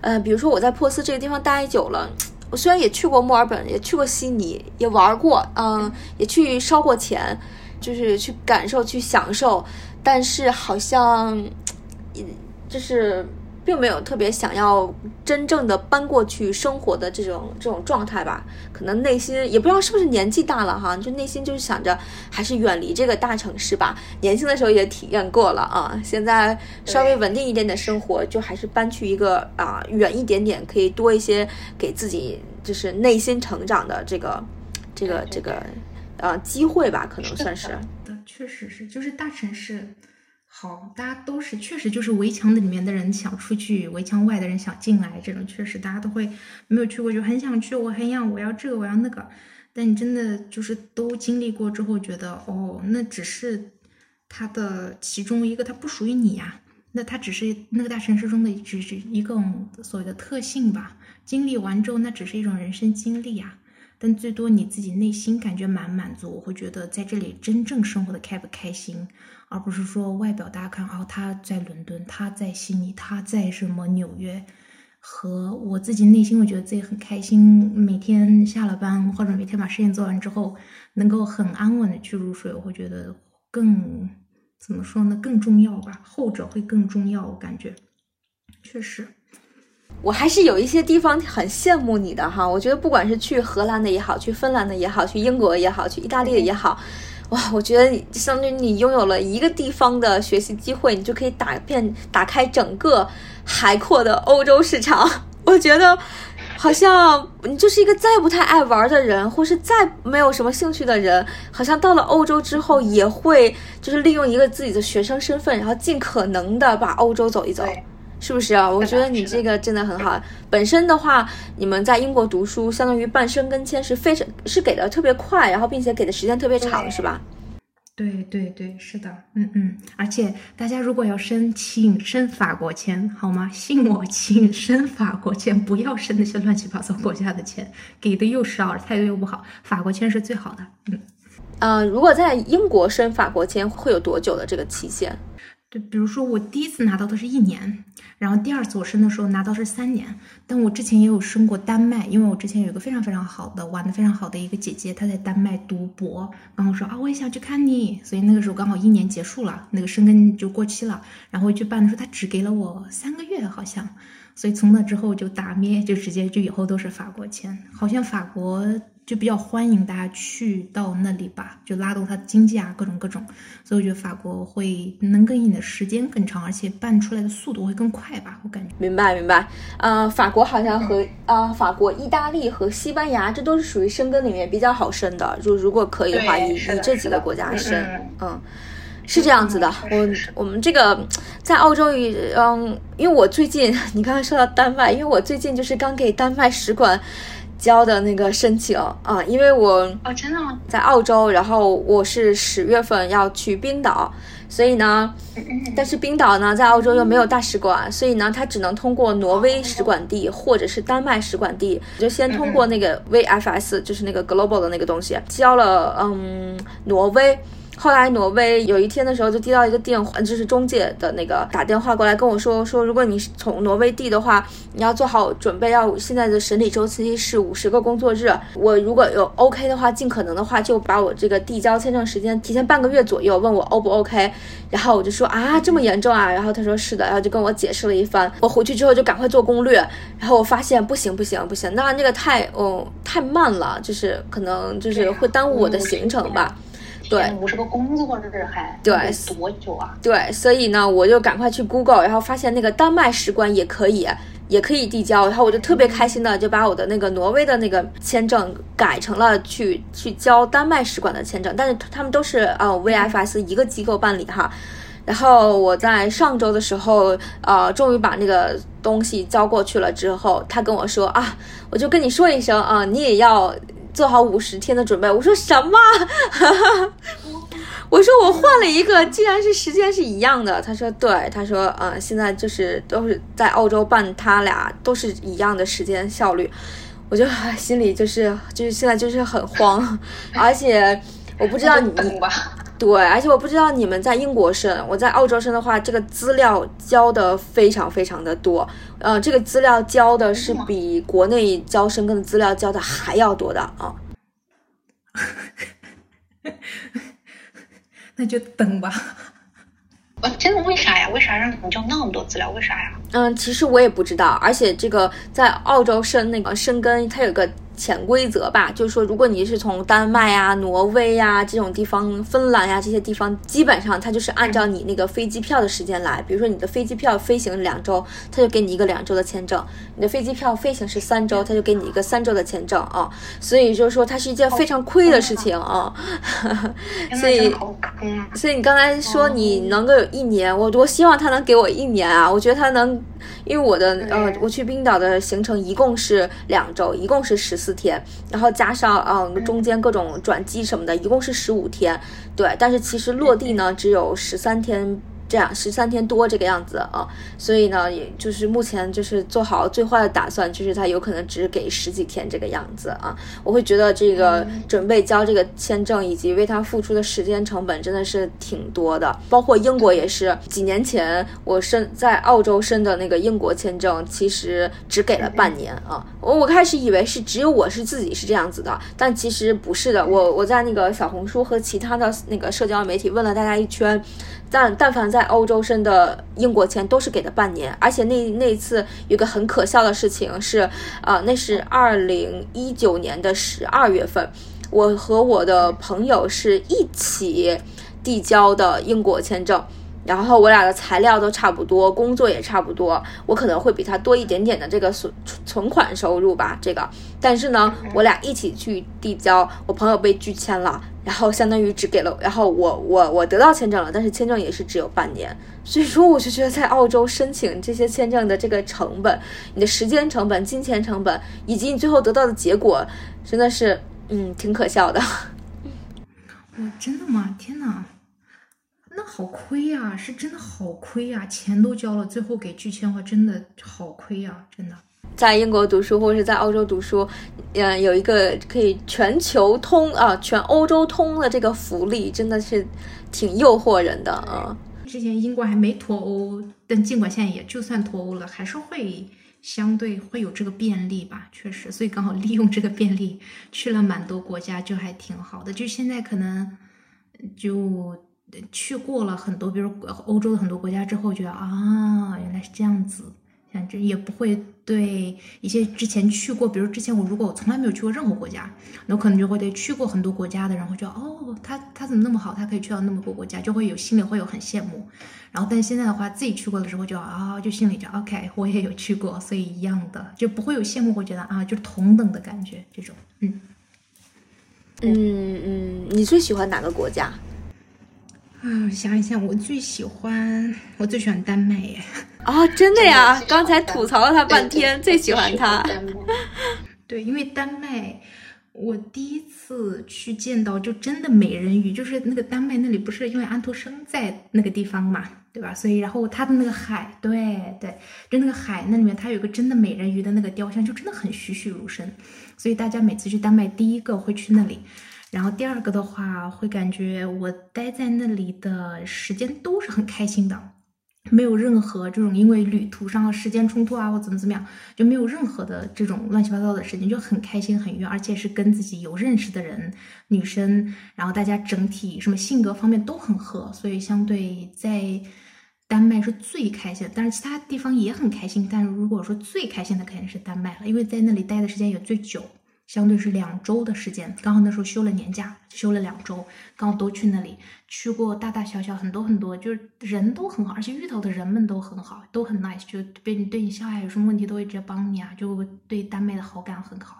呃，比如说我在珀斯这个地方待久了，我虽然也去过墨尔本，也去过悉尼，也玩过，嗯，也去烧过钱，就是去感受、去享受。但是好像，就是并没有特别想要真正的搬过去生活的这种这种状态吧？可能内心也不知道是不是年纪大了哈，就内心就是想着还是远离这个大城市吧。年轻的时候也体验过了啊，现在稍微稳定一点的生活，就还是搬去一个啊远一点点，可以多一些给自己就是内心成长的这个这个这个呃机会吧，可能算是。
确实是，就是大城市好，大家都是确实就是围墙的里面的人想出去，围墙外的人想进来，这种确实大家都会没有去过就很想去，我很想我要这个我要那个，但你真的就是都经历过之后，觉得哦，那只是它的其中一个，它不属于你呀，那它只是那个大城市中的只是一个所谓的特性吧，经历完之后，那只是一种人生经历呀。但最多你自己内心感觉满满足，我会觉得在这里真正生活的开不开心，而不是说外表大家看哦他在伦敦，他在悉尼，他在什么纽约，和我自己内心会觉得自己很开心，每天下了班或者每天把事情做完之后，能够很安稳的去入睡，我会觉得更怎么说呢？更重要吧，后者会更重要，我感觉确实。
我还是有一些地方很羡慕你的哈，我觉得不管是去荷兰的也好，去芬兰的也好，去英国也好，去意大利的也好，哇，我觉得相当于你拥有了一个地方的学习机会，你就可以打遍打开整个海阔的欧洲市场。我觉得好像你就是一个再不太爱玩的人，或是再没有什么兴趣的人，好像到了欧洲之后也会就是利用一个自己的学生身份，然后尽可能的把欧洲走一走。是不是啊？我觉得你这个真的很好。本身的话，你们在英国读书，相当于办申根签是非常是给的特别快，然后并且给的时间特别长，是吧？
对对对，是的，嗯嗯。而且大家如果要申请申法国签，好吗？信我，请申法国签，不要申那些乱七八糟国家的签，给的又少，态度又不好。法国签是最好的。嗯，
呃，如果在英国申法国签会有多久的这个期限？
对，比如说我第一次拿到的是一年，然后第二次我申的时候拿到是三年，但我之前也有申过丹麦，因为我之前有一个非常非常好的玩的非常好的一个姐姐，她在丹麦读博，然后说啊我也想去看你，所以那个时候刚好一年结束了，那个申根就过期了，然后去办的时候他只给了我三个月好像，所以从那之后就打灭，就直接就以后都是法国签，好像法国。就比较欢迎大家去到那里吧，就拉动它的经济啊，各种各种。所以我觉得法国会能给你的时间更长，而且办出来的速度会更快吧，我感觉。
明白明白。呃，法国好像和啊，法国、意大利和西班牙，这都是属于申根里面比较好申的。就如果可以的话，以以这几个国家申，嗯，是这样子的。我我们这个在澳洲，嗯，因为我最近你刚才说到丹麦，因为我最近就是刚给丹麦使馆。交的那个申请啊，因为我
哦，真的吗？
在澳洲，然后我是十月份要去冰岛，所以呢，但是冰岛呢在澳洲又没有大使馆，所以呢，他只能通过挪威使馆地或者是丹麦使馆地，就先通过那个 VFS，就是那个 Global 的那个东西，交了嗯挪威。后来挪威有一天的时候就接到一个电话，就是中介的那个打电话过来跟我说说，如果你是从挪威递的话，你要做好准备，要现在的审理周期是五十个工作日。我如果有 OK 的话，尽可能的话就把我这个递交签证时间提前半个月左右，问我 O 不 OK。然后我就说啊，这么严重啊？然后他说是的，然后就跟我解释了一番。我回去之后就赶快做攻略，然后我发现不行不行不行，那那个太哦太慢了，就是可能就是会耽误我的行程吧。对，
五十个工作日还
对
多久啊？
对，所以呢，我就赶快去 Google，然后发现那个丹麦使馆也可以，也可以递交，然后我就特别开心的就把我的那个挪威的那个签证改成了去去交丹麦使馆的签证，但是他们都是呃 VFS 一个机构办理哈。然后我在上周的时候，呃，终于把那个东西交过去了之后，他跟我说啊，我就跟你说一声啊，你也要。做好五十天的准备，我说什么？我说我换了一个，既然是时间是一样的。他说对，他说嗯，现在就是都是在澳洲办，他俩都是一样的时间效率。我就心里就是就是现在就是很慌，而且我不知道你。对，而且我不知道你们在英国生，我在澳洲生的话，这个资料交的非常非常的多，呃，这个资料交的是比国内交生根的资料交的还要多的啊。
那就等吧。
呃，真的？为啥呀？为啥让你们交那么多资料？为啥呀？
嗯，其实我也不知道，而且这个在澳洲生那个生根，它有个。潜规则吧，就是说，如果你是从丹麦呀、挪威呀这种地方、芬兰呀这些地方，基本上它就是按照你那个飞机票的时间来。比如说，你的飞机票飞行两周，他就给你一个两周的签证；你的飞机票飞行是三周，他就给你一个三周的签证啊。所以就是说，它是一件非常亏的事情啊。所以，所以你刚才说你能够有一年，我多希望他能给我一年啊！我觉得他能。因为我的呃，我去冰岛的行程一共是两周，一共是十四天，然后加上嗯中间各种转机什么的，一共是十五天，对。但是其实落地呢，只有十三天。这样十三天多这个样子啊，所以呢，也就是目前就是做好最坏的打算，就是他有可能只给十几天这个样子啊。我会觉得这个准备交这个签证以及为他付出的时间成本真的是挺多的，包括英国也是。几年前我申在澳洲申的那个英国签证，其实只给了半年啊。我我开始以为是只有我是自己是这样子的，但其实不是的。我我在那个小红书和其他的那个社交媒体问了大家一圈。但但凡在欧洲申的英国签都是给的半年，而且那那次有个很可笑的事情是，呃，那是二零一九年的十二月份，我和我的朋友是一起递交的英国签证。然后我俩的材料都差不多，工作也差不多，我可能会比他多一点点的这个存存款收入吧，这个。但是呢，我俩一起去递交，我朋友被拒签了，然后相当于只给了，然后我我我得到签证了，但是签证也是只有半年。所以说，我就觉得在澳洲申请这些签证的这个成本，你的时间成本、金钱成本，以及你最后得到的结果，真的是嗯挺可笑的。
哇，真的吗？天哪！那好亏呀，是真的好亏呀，钱都交了，最后给拒签的话，真的好亏呀，真的。
在英国读书或者是在澳洲读书，嗯，有一个可以全球通啊，全欧洲通的这个福利，真的是挺诱惑人的啊。
之前英国还没脱欧，但尽管现在也就算脱欧了，还是会相对会有这个便利吧，确实，所以刚好利用这个便利去了蛮多国家，就还挺好的。就现在可能就去过了很多，比如欧洲的很多国家之后，觉得啊，原来是这样子。像这也不会对一些之前去过，比如之前我如果我从来没有去过任何国家，那我可能就会对去过很多国家的人会觉得哦，他他怎么那么好，他可以去到那么多国家，就会有心里会有很羡慕。然后但现在的话，自己去过的时候就啊，就心里就 OK，我也有去过，所以一样的就不会有羡慕，会觉得啊，就是同等的感觉这种。嗯
嗯嗯，你最喜欢哪个国家？
啊，想一想，我最喜欢我最喜欢丹麦耶。
啊，真的呀！刚才吐槽了他半天，最喜欢他。
对，因为丹麦，我第一次去见到就真的美人鱼，就是那个丹麦那里不是因为安徒生在那个地方嘛，对吧？所以然后他的那个海，对对，就那个海那里面，它有个真的美人鱼的那个雕像，就真的很栩栩如生。所以大家每次去丹麦，第一个会去那里，然后第二个的话，会感觉我待在那里的时间都是很开心的。没有任何这种因为旅途上的时间冲突啊，或怎么怎么样，就没有任何的这种乱七八糟的事情，就很开心很愉悦，而且是跟自己有认识的人，女生，然后大家整体什么性格方面都很合，所以相对在丹麦是最开心，但是其他地方也很开心，但是如果说最开心的肯定是丹麦了，因为在那里待的时间也最久。相对是两周的时间，刚好那时候休了年假，休了两周，刚好都去那里，去过大大小小很多很多，就是人都很好，而且遇到的人们都很好，都很 nice，就对你对你笑啊，有什么问题都会直接帮你啊，就对丹麦的好感很好。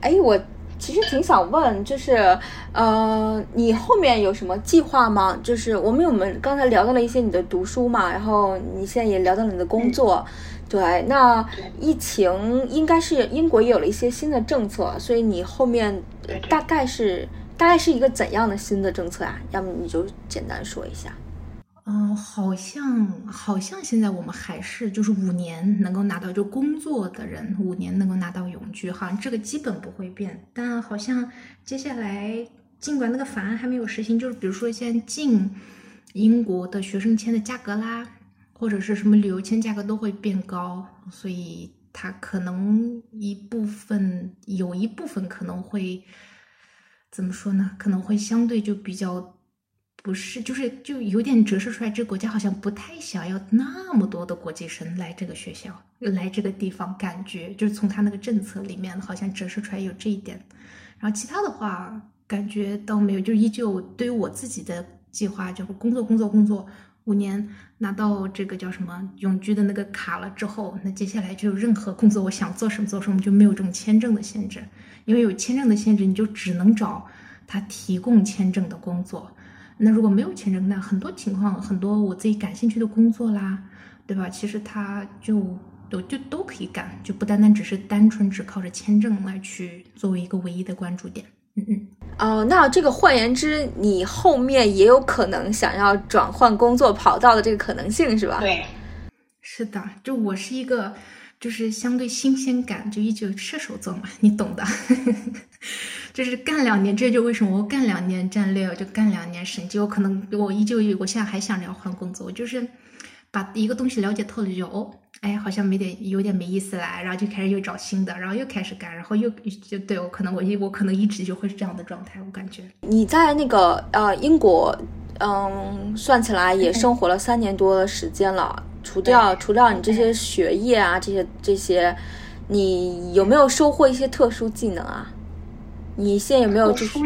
对，
哎，我其实挺想问，就是呃，你后面有什么计划吗？就是我们我们刚才聊到了一些你的读书嘛，然后你现在也聊到了你的工作。对，那疫情应该是英国也有了一些新的政策，所以你后面大概是大概是一个怎样的新的政策啊？要么你就简单说一下。
嗯，好像好像现在我们还是就是五年能够拿到就工作的人五年能够拿到永居，好像这个基本不会变。但好像接下来尽管那个法案还没有实行，就是比如说现在进英国的学生签的价格啦。或者是什么旅游签价格都会变高，所以它可能一部分有一部分可能会怎么说呢？可能会相对就比较不是，就是就有点折射出来，这个国家好像不太想要那么多的国际生来这个学校，来这个地方，感觉就是从他那个政策里面好像折射出来有这一点。然后其他的话，感觉倒没有，就依旧对于我自己的计划，就是工作，工作，工作。五年拿到这个叫什么永居的那个卡了之后，那接下来就任何工作我想做什么做什么，就没有这种签证的限制。因为有签证的限制，你就只能找他提供签证的工作。那如果没有签证，那很多情况，很多我自己感兴趣的工作啦，对吧？其实他就都就都可以干，就不单单只是单纯只靠着签证来去作为一个唯一的关注点。嗯嗯。
哦，那这个换言之，你后面也有可能想要转换工作跑道的这个可能性是吧？
对，
是的，就我是一个，就是相对新鲜感就依旧射手座嘛，你懂的，就是干两年，这就为什么我干两年战略，就干两年审计，我可能我依旧，我现在还想着要换工作，我就是把一个东西了解透了就哦。哎，好像没点有点没意思啦，然后就开始又找新的，然后又开始干，然后又就对我可能我一我可能一直就会是这样的状态，我感觉。
你在那个呃英国，嗯，算起来也生活了三年多的时间了，除掉除掉你这些学业啊这些这些，你有没有收获一些特殊技能啊？你现在有没有就是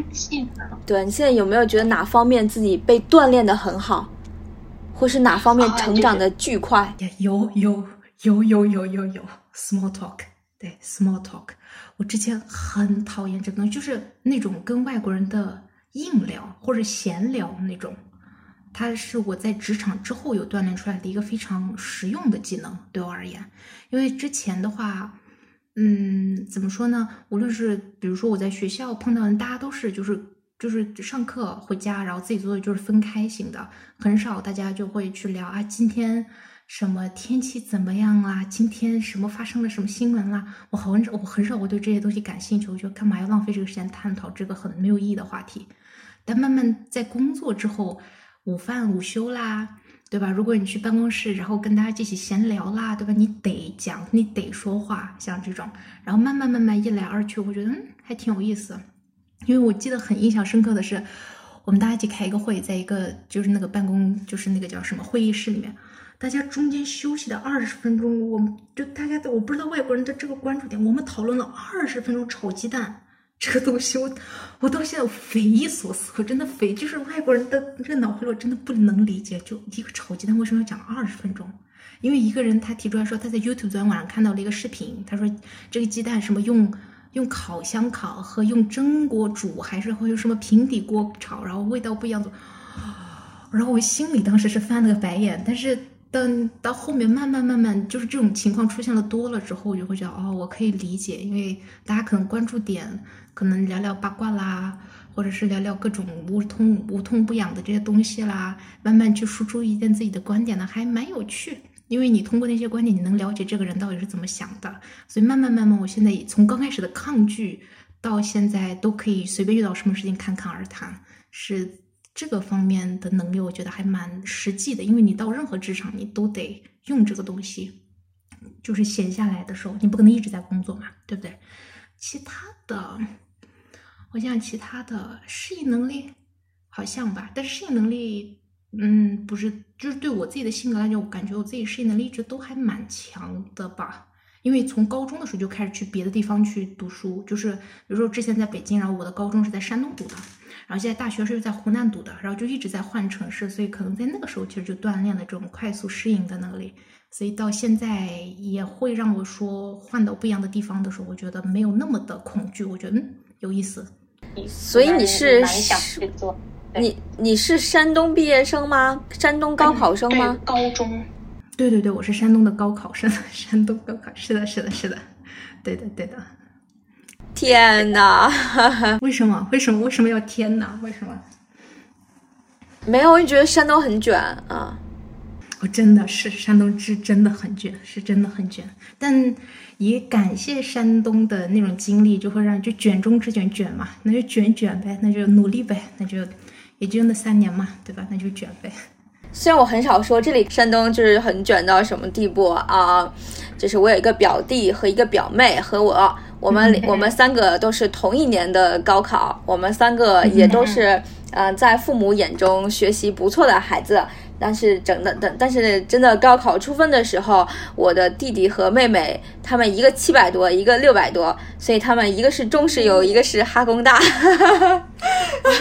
对你现在有没有觉得哪方面自己被锻炼的很好，或是哪方面成长的巨快？
有有。有有有有有，small talk，对，small talk，我之前很讨厌这个东西，就是那种跟外国人的硬聊或者闲聊那种，它是我在职场之后有锻炼出来的一个非常实用的技能，对我而言，因为之前的话，嗯，怎么说呢？无论是比如说我在学校碰到人，大家都是就是就是上课回家，然后自己做的就是分开型的，很少大家就会去聊啊，今天。什么天气怎么样啊？今天什么发生了什么新闻啦？我很少，我很少会对这些东西感兴趣。我觉得干嘛要浪费这个时间探讨这个很没有意义的话题？但慢慢在工作之后，午饭午休啦，对吧？如果你去办公室，然后跟大家一起闲聊啦，对吧？你得讲，你得说话，像这种，然后慢慢慢慢一来二去，我觉得嗯还挺有意思。因为我记得很印象深刻的是，我们大家一起开一个会，在一个就是那个办公，就是那个叫什么会议室里面，大家中间休息的二十分钟，我们就大家我不知道外国人的这个关注点，我们讨论了二十分钟炒鸡蛋这个东西，我 我到现在匪夷所思，我真的匪就是外国人的这个脑回路真的不能理解，就一个炒鸡蛋为什么要讲二十分钟？因为一个人他提出来说他在 YouTube 昨天晚上看到了一个视频，他说这个鸡蛋什么用。用烤箱烤和用蒸锅煮，还是会用什么平底锅炒，然后味道不一样。然后我心里当时是翻了个白眼，但是等到后面慢慢慢慢，就是这种情况出现了多了之后，我就会觉得哦，我可以理解，因为大家可能关注点可能聊聊八卦啦，或者是聊聊各种无痛无痛不痒的这些东西啦，慢慢去输出一点自己的观点呢，还蛮有趣。因为你通过那些观点，你能了解这个人到底是怎么想的，所以慢慢慢慢，我现在从刚开始的抗拒，到现在都可以随便遇到什么事情侃侃而谈，是这个方面的能力，我觉得还蛮实际的。因为你到任何职场，你都得用这个东西，就是闲下来的时候，你不可能一直在工作嘛，对不对？其他的，我想其他的适应能力好像吧，但是适应能力。嗯，不是，就是对我自己的性格来讲，我感觉我自己适应能力一直都还蛮强的吧。因为从高中的时候就开始去别的地方去读书，就是比如说之前在北京，然后我的高中是在山东读的，然后现在大学是在湖南读的，然后就一直在换城市，所以可能在那个时候其实就锻炼了这种快速适应的能力，所以到现在也会让我说换到不一样的地方的时候，我觉得没有那么的恐惧，我觉得嗯有意思。
所以你是想去做？你你是山东毕业生吗？山东高考生吗？
高中，
对对对，我是山东的高考生。山东高考，是的，是的，是的，对的，对的。
天哪！
为什么？为什么？为什么要天哪？为什么？
没有，我就觉得山东很卷啊。
我真的是山东是真的很卷，是真的很卷。但也感谢山东的那种经历，就会让就卷中之卷卷嘛，那就卷卷呗，那就努力呗，那就。也就那三年嘛，对吧？那就卷呗。
虽然我很少说这里山东就是很卷到什么地步啊，就是我有一个表弟和一个表妹和我，我们我们三个都是同一年的高考，我们三个也都是嗯在父母眼中学习不错的孩子。但是整的等，但是真的高考出分的时候，我的弟弟和妹妹他们一个七百多，一个六百多，所以他们一个是中石油，一个是哈工大。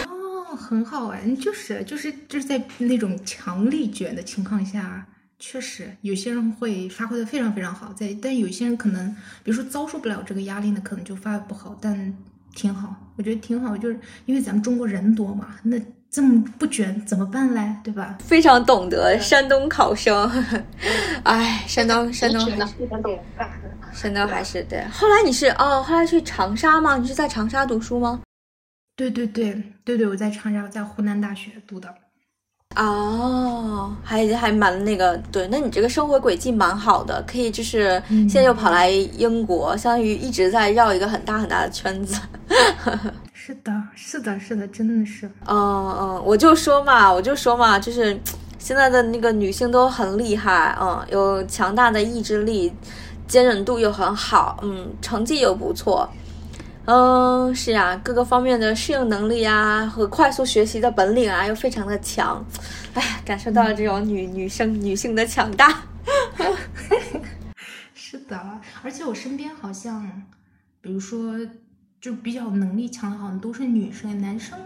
哦很好玩，就是就是就是在那种强力卷的情况下，确实有些人会发挥的非常非常好，在但有些人可能，比如说遭受不了这个压力呢，可能就发挥不好，但挺好，我觉得挺好，就是因为咱们中国人多嘛，那这么不卷怎么办嘞？对吧？
非常懂得山东考生，哎，山东山东还是山东还是对。后来你是哦，后来去长沙吗？你是在长沙读书吗？
对对对对对，我在长沙，在湖南大学读的。
哦，还还蛮那个，对，那你这个生活轨迹蛮好的，可以就是现在又跑来英国，相当于一直在绕一个很大很大的圈子。
是的，是的，是的，真的是。
嗯嗯，我就说嘛，我就说嘛，就是现在的那个女性都很厉害，嗯，有强大的意志力，坚韧度又很好，嗯，成绩又不错。嗯，是呀，各个方面的适应能力啊和快速学习的本领啊又非常的强，哎，感受到了这种女女生女性的强大。
是的，而且我身边好像，比如说，就比较能力强的，好像都是女生，男生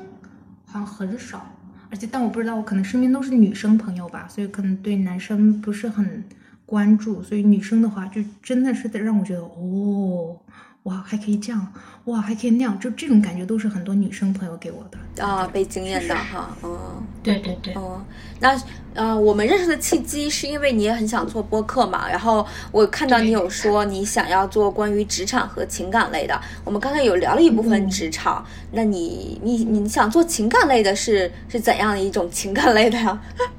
好像很少。而且，但我不知道，我可能身边都是女生朋友吧，所以可能对男生不是很关注。所以女生的话，就真的是得让我觉得，哦。哇，还可以这样，哇，还可以那样，就这种感觉都是很多女生朋友给我的
啊，被惊艳到哈，嗯，
对对对，
嗯，那呃，我们认识的契机是因为你也很想做播客嘛，然后我看到你有说你想要做关于职场和情感类的，我们刚才有聊了一部分职场，那你你你想做情感类的是是怎样的一种情感类的呀？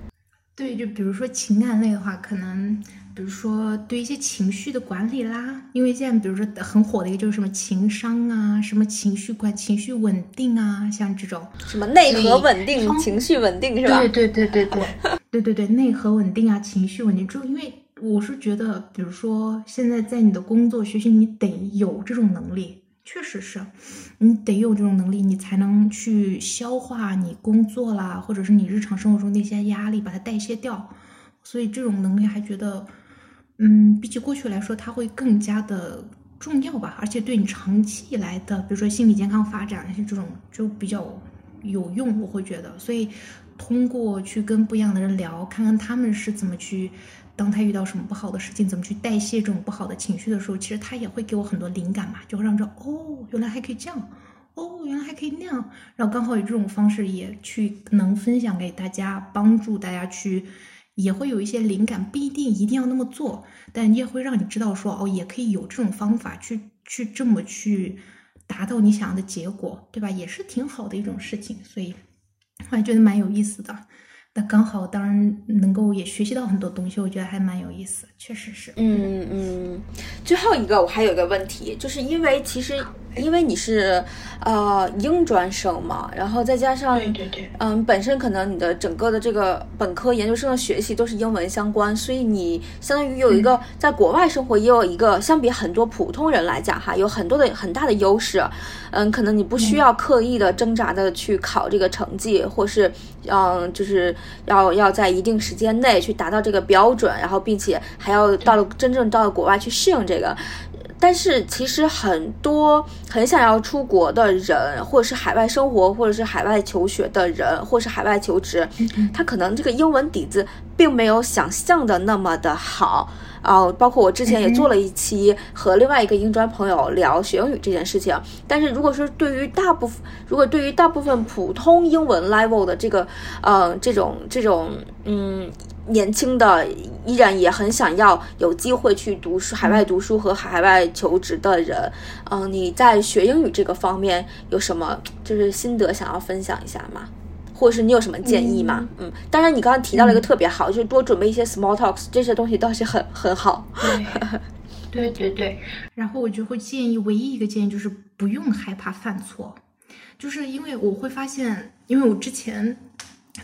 对，就比如说情感类的话，可能。比如说对一些情绪的管理啦，因为现在比如说很火的一个就是什么情商啊，什么情绪管情绪稳定啊，像这种
什么内核稳定、情绪稳定是吧？
对对对对对，对对对，内核稳定啊，情绪稳定，就因为我是觉得，比如说现在在你的工作学习，你得有这种能力。确实是，你得有这种能力，你才能去消化你工作啦，或者是你日常生活中那些压力，把它代谢掉。所以这种能力还觉得嗯，比起过去来说，它会更加的重要吧，而且对你长期以来的，比如说心理健康发展，是这种就比较有用，我会觉得。所以通过去跟不一样的人聊，看看他们是怎么去，当他遇到什么不好的事情，怎么去代谢这种不好的情绪的时候，其实他也会给我很多灵感嘛，就会让着哦，原来还可以这样，哦，原来还可以那样，然后刚好有这种方式也去能分享给大家，帮助大家去。也会有一些灵感，不一定一定要那么做，但你也会让你知道说，哦，也可以有这种方法去去这么去达到你想要的结果，对吧？也是挺好的一种事情，所以我还觉得蛮有意思的。那刚好，当然能够也学习到很多东西，我觉得还蛮有意思，确实是。
嗯嗯。最后一个，我还有一个问题，就是因为其实因为你是呃英专生嘛，然后再加上
对对对，
嗯，本身可能你的整个的这个本科、研究生的学习都是英文相关，所以你相当于有一个在国外生活，也有一个相比很多普通人来讲哈，有很多的很大的优势。嗯，可能你不需要刻意的挣扎的去考这个成绩，或是嗯，就是要要在一定时间内去达到这个标准，然后并且还要到了真正到了国外去适应这个。但是其实很多很想要出国的人，或者是海外生活，或者是海外求学的人，或是海外求职，他可能这个英文底子并没有想象的那么的好啊。包括我之前也做了一期和另外一个英专朋友聊学英语这件事情。但是如果说对于大部分，如果对于大部分普通英文 level 的这个，呃，这种这种，嗯。年轻的依然也很想要有机会去读书、海外读书和海外求职的人，嗯，你在学英语这个方面有什么就是心得想要分享一下吗？或者是你有什么建议吗？嗯，当然你刚刚提到了一个特别好，就是多准备一些 small talks，这些东西倒是很很好。
对，对对对。然后我就会建议，唯一一个建议就是不用害怕犯错，就是因为我会发现，因为我之前。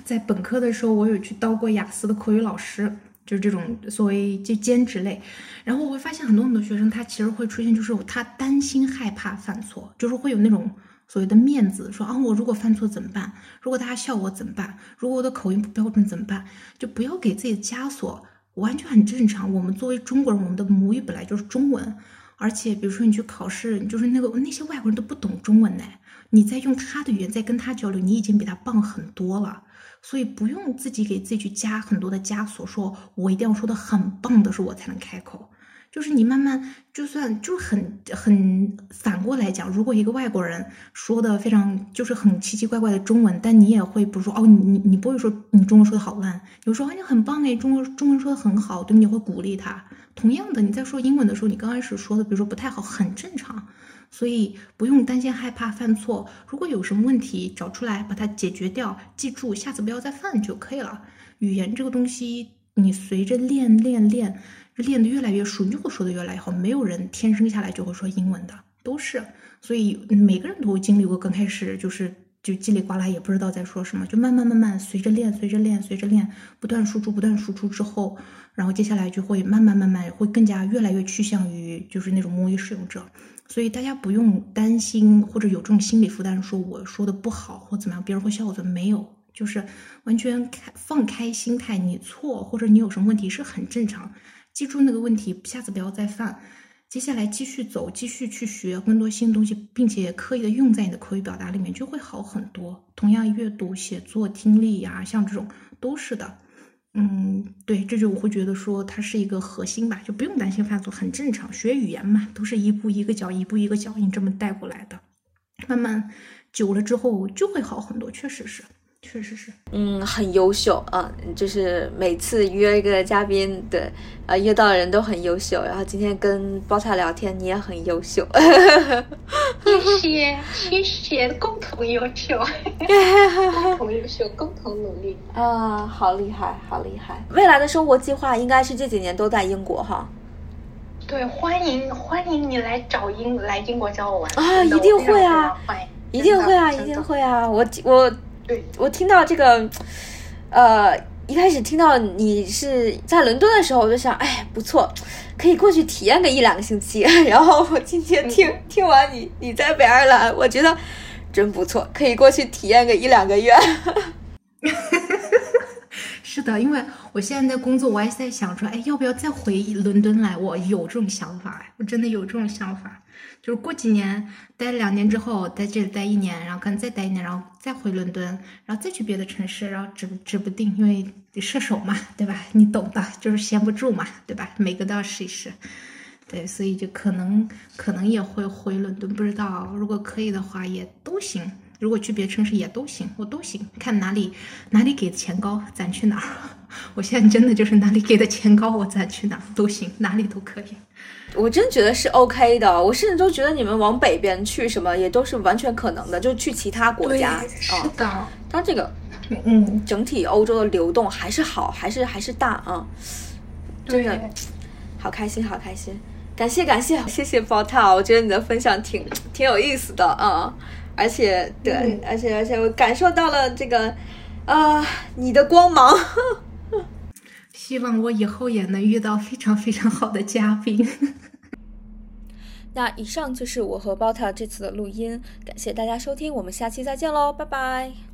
在本科的时候，我有去当过雅思的口语老师，就是这种所谓就兼职类。然后我会发现很多很多学生，他其实会出现，就是他担心害怕犯错，就是会有那种所谓的面子，说啊，我如果犯错怎么办？如果大家笑我怎么办？如果我的口音不标准怎么办？就不要给自己枷锁，完全很正常。我们作为中国人，我们的母语本来就是中文，而且比如说你去考试，就是那个那些外国人都不懂中文呢，你在用他的语言在跟他交流，你已经比他棒很多了。所以不用自己给自己去加很多的枷锁，说我一定要说的很棒的时候我才能开口。就是你慢慢，就算就很很反过来讲，如果一个外国人说的非常就是很奇奇怪怪的中文，但你也会不是说哦，你你不会说你中文说的好烂，有时候你很棒哎，中文中文说的很好，对你会鼓励他。同样的，你在说英文的时候，你刚开始说的比如说不太好，很正常。所以不用担心害怕犯错，如果有什么问题找出来把它解决掉，记住下次不要再犯就可以了。语言这个东西，你随着练练练，练得越来越熟，你就会说的越来越好。没有人天生下来就会说英文的，都是。所以每个人都会经历过刚开始就是就叽里呱啦也不知道在说什么，就慢慢慢慢随着练，随着练，随着练，不断输出，不断输出之后，然后接下来就会慢慢慢慢会更加越来越趋向于就是那种母语使用者。所以大家不用担心或者有这种心理负担，说我说的不好或怎么样，别人会笑我怎么没有，就是完全开放开心态，你错或者你有什么问题是很正常，记住那个问题，下次不要再犯，接下来继续走，继续去学更多新东西，并且刻意的用在你的口语表达里面，就会好很多。同样阅读、写作、听力呀，像这种都是的。嗯，对，这就我会觉得说它是一个核心吧，就不用担心犯错，很正常。学语言嘛，都是一步一个脚，一步一个脚印这么带过来的，慢慢久了之后就会好很多，确实是。确实是，
嗯，很优秀啊，就是每次约一个嘉宾，对，啊，约到的人都很优秀。然后今天跟包菜聊天，你也很优秀。
谢谢，谢谢，共同优秀，共同优秀，共同努力。
啊，好厉害，好厉害！未来的生活计划应该是这几年都在英国哈。
对，欢迎欢迎你来找英来英国找我玩
啊！一定会啊，一定会啊，一定会啊！我我。我听到这个，呃，一开始听到你是在伦敦的时候，我就想，哎，不错，可以过去体验个一两个星期。然后我今天听听完你你在北爱尔兰，我觉得真不错，可以过去体验个一两个月。
是的，因为我现在在工作，我还在想说，哎，要不要再回伦敦来？我有这种想法，我真的有这种想法。就是过几年待两年之后，在这里待一年，然后可能再待一年，然后再回伦敦，然后再去别的城市，然后指指不定，因为射手嘛，对吧？你懂的，就是闲不住嘛，对吧？每个都要试一试，对，所以就可能可能也会回伦敦，不知道，如果可以的话也都行，如果去别的城市也都行，我都行，看哪里哪里给的钱高，咱去哪儿。我现在真的就是哪里给的钱高，我咱去哪儿都行，哪里都可以。
我真觉得是 OK 的，我甚至都觉得你们往北边去什么也都是完全可能的，就去其他国家。
是的，
它这个，
嗯，
整体欧洲的流动还是好，还是还是大啊，真的，好开心，好开心，感谢感谢，谢谢包套，我觉得你的分享挺挺有意思的啊，而且对，而且而且我感受到了这个，啊，你的光芒。
希望我以后也能遇到非常非常好的嘉宾。
那以上就是我和包塔这次的录音，感谢大家收听，我们下期再见喽，拜拜。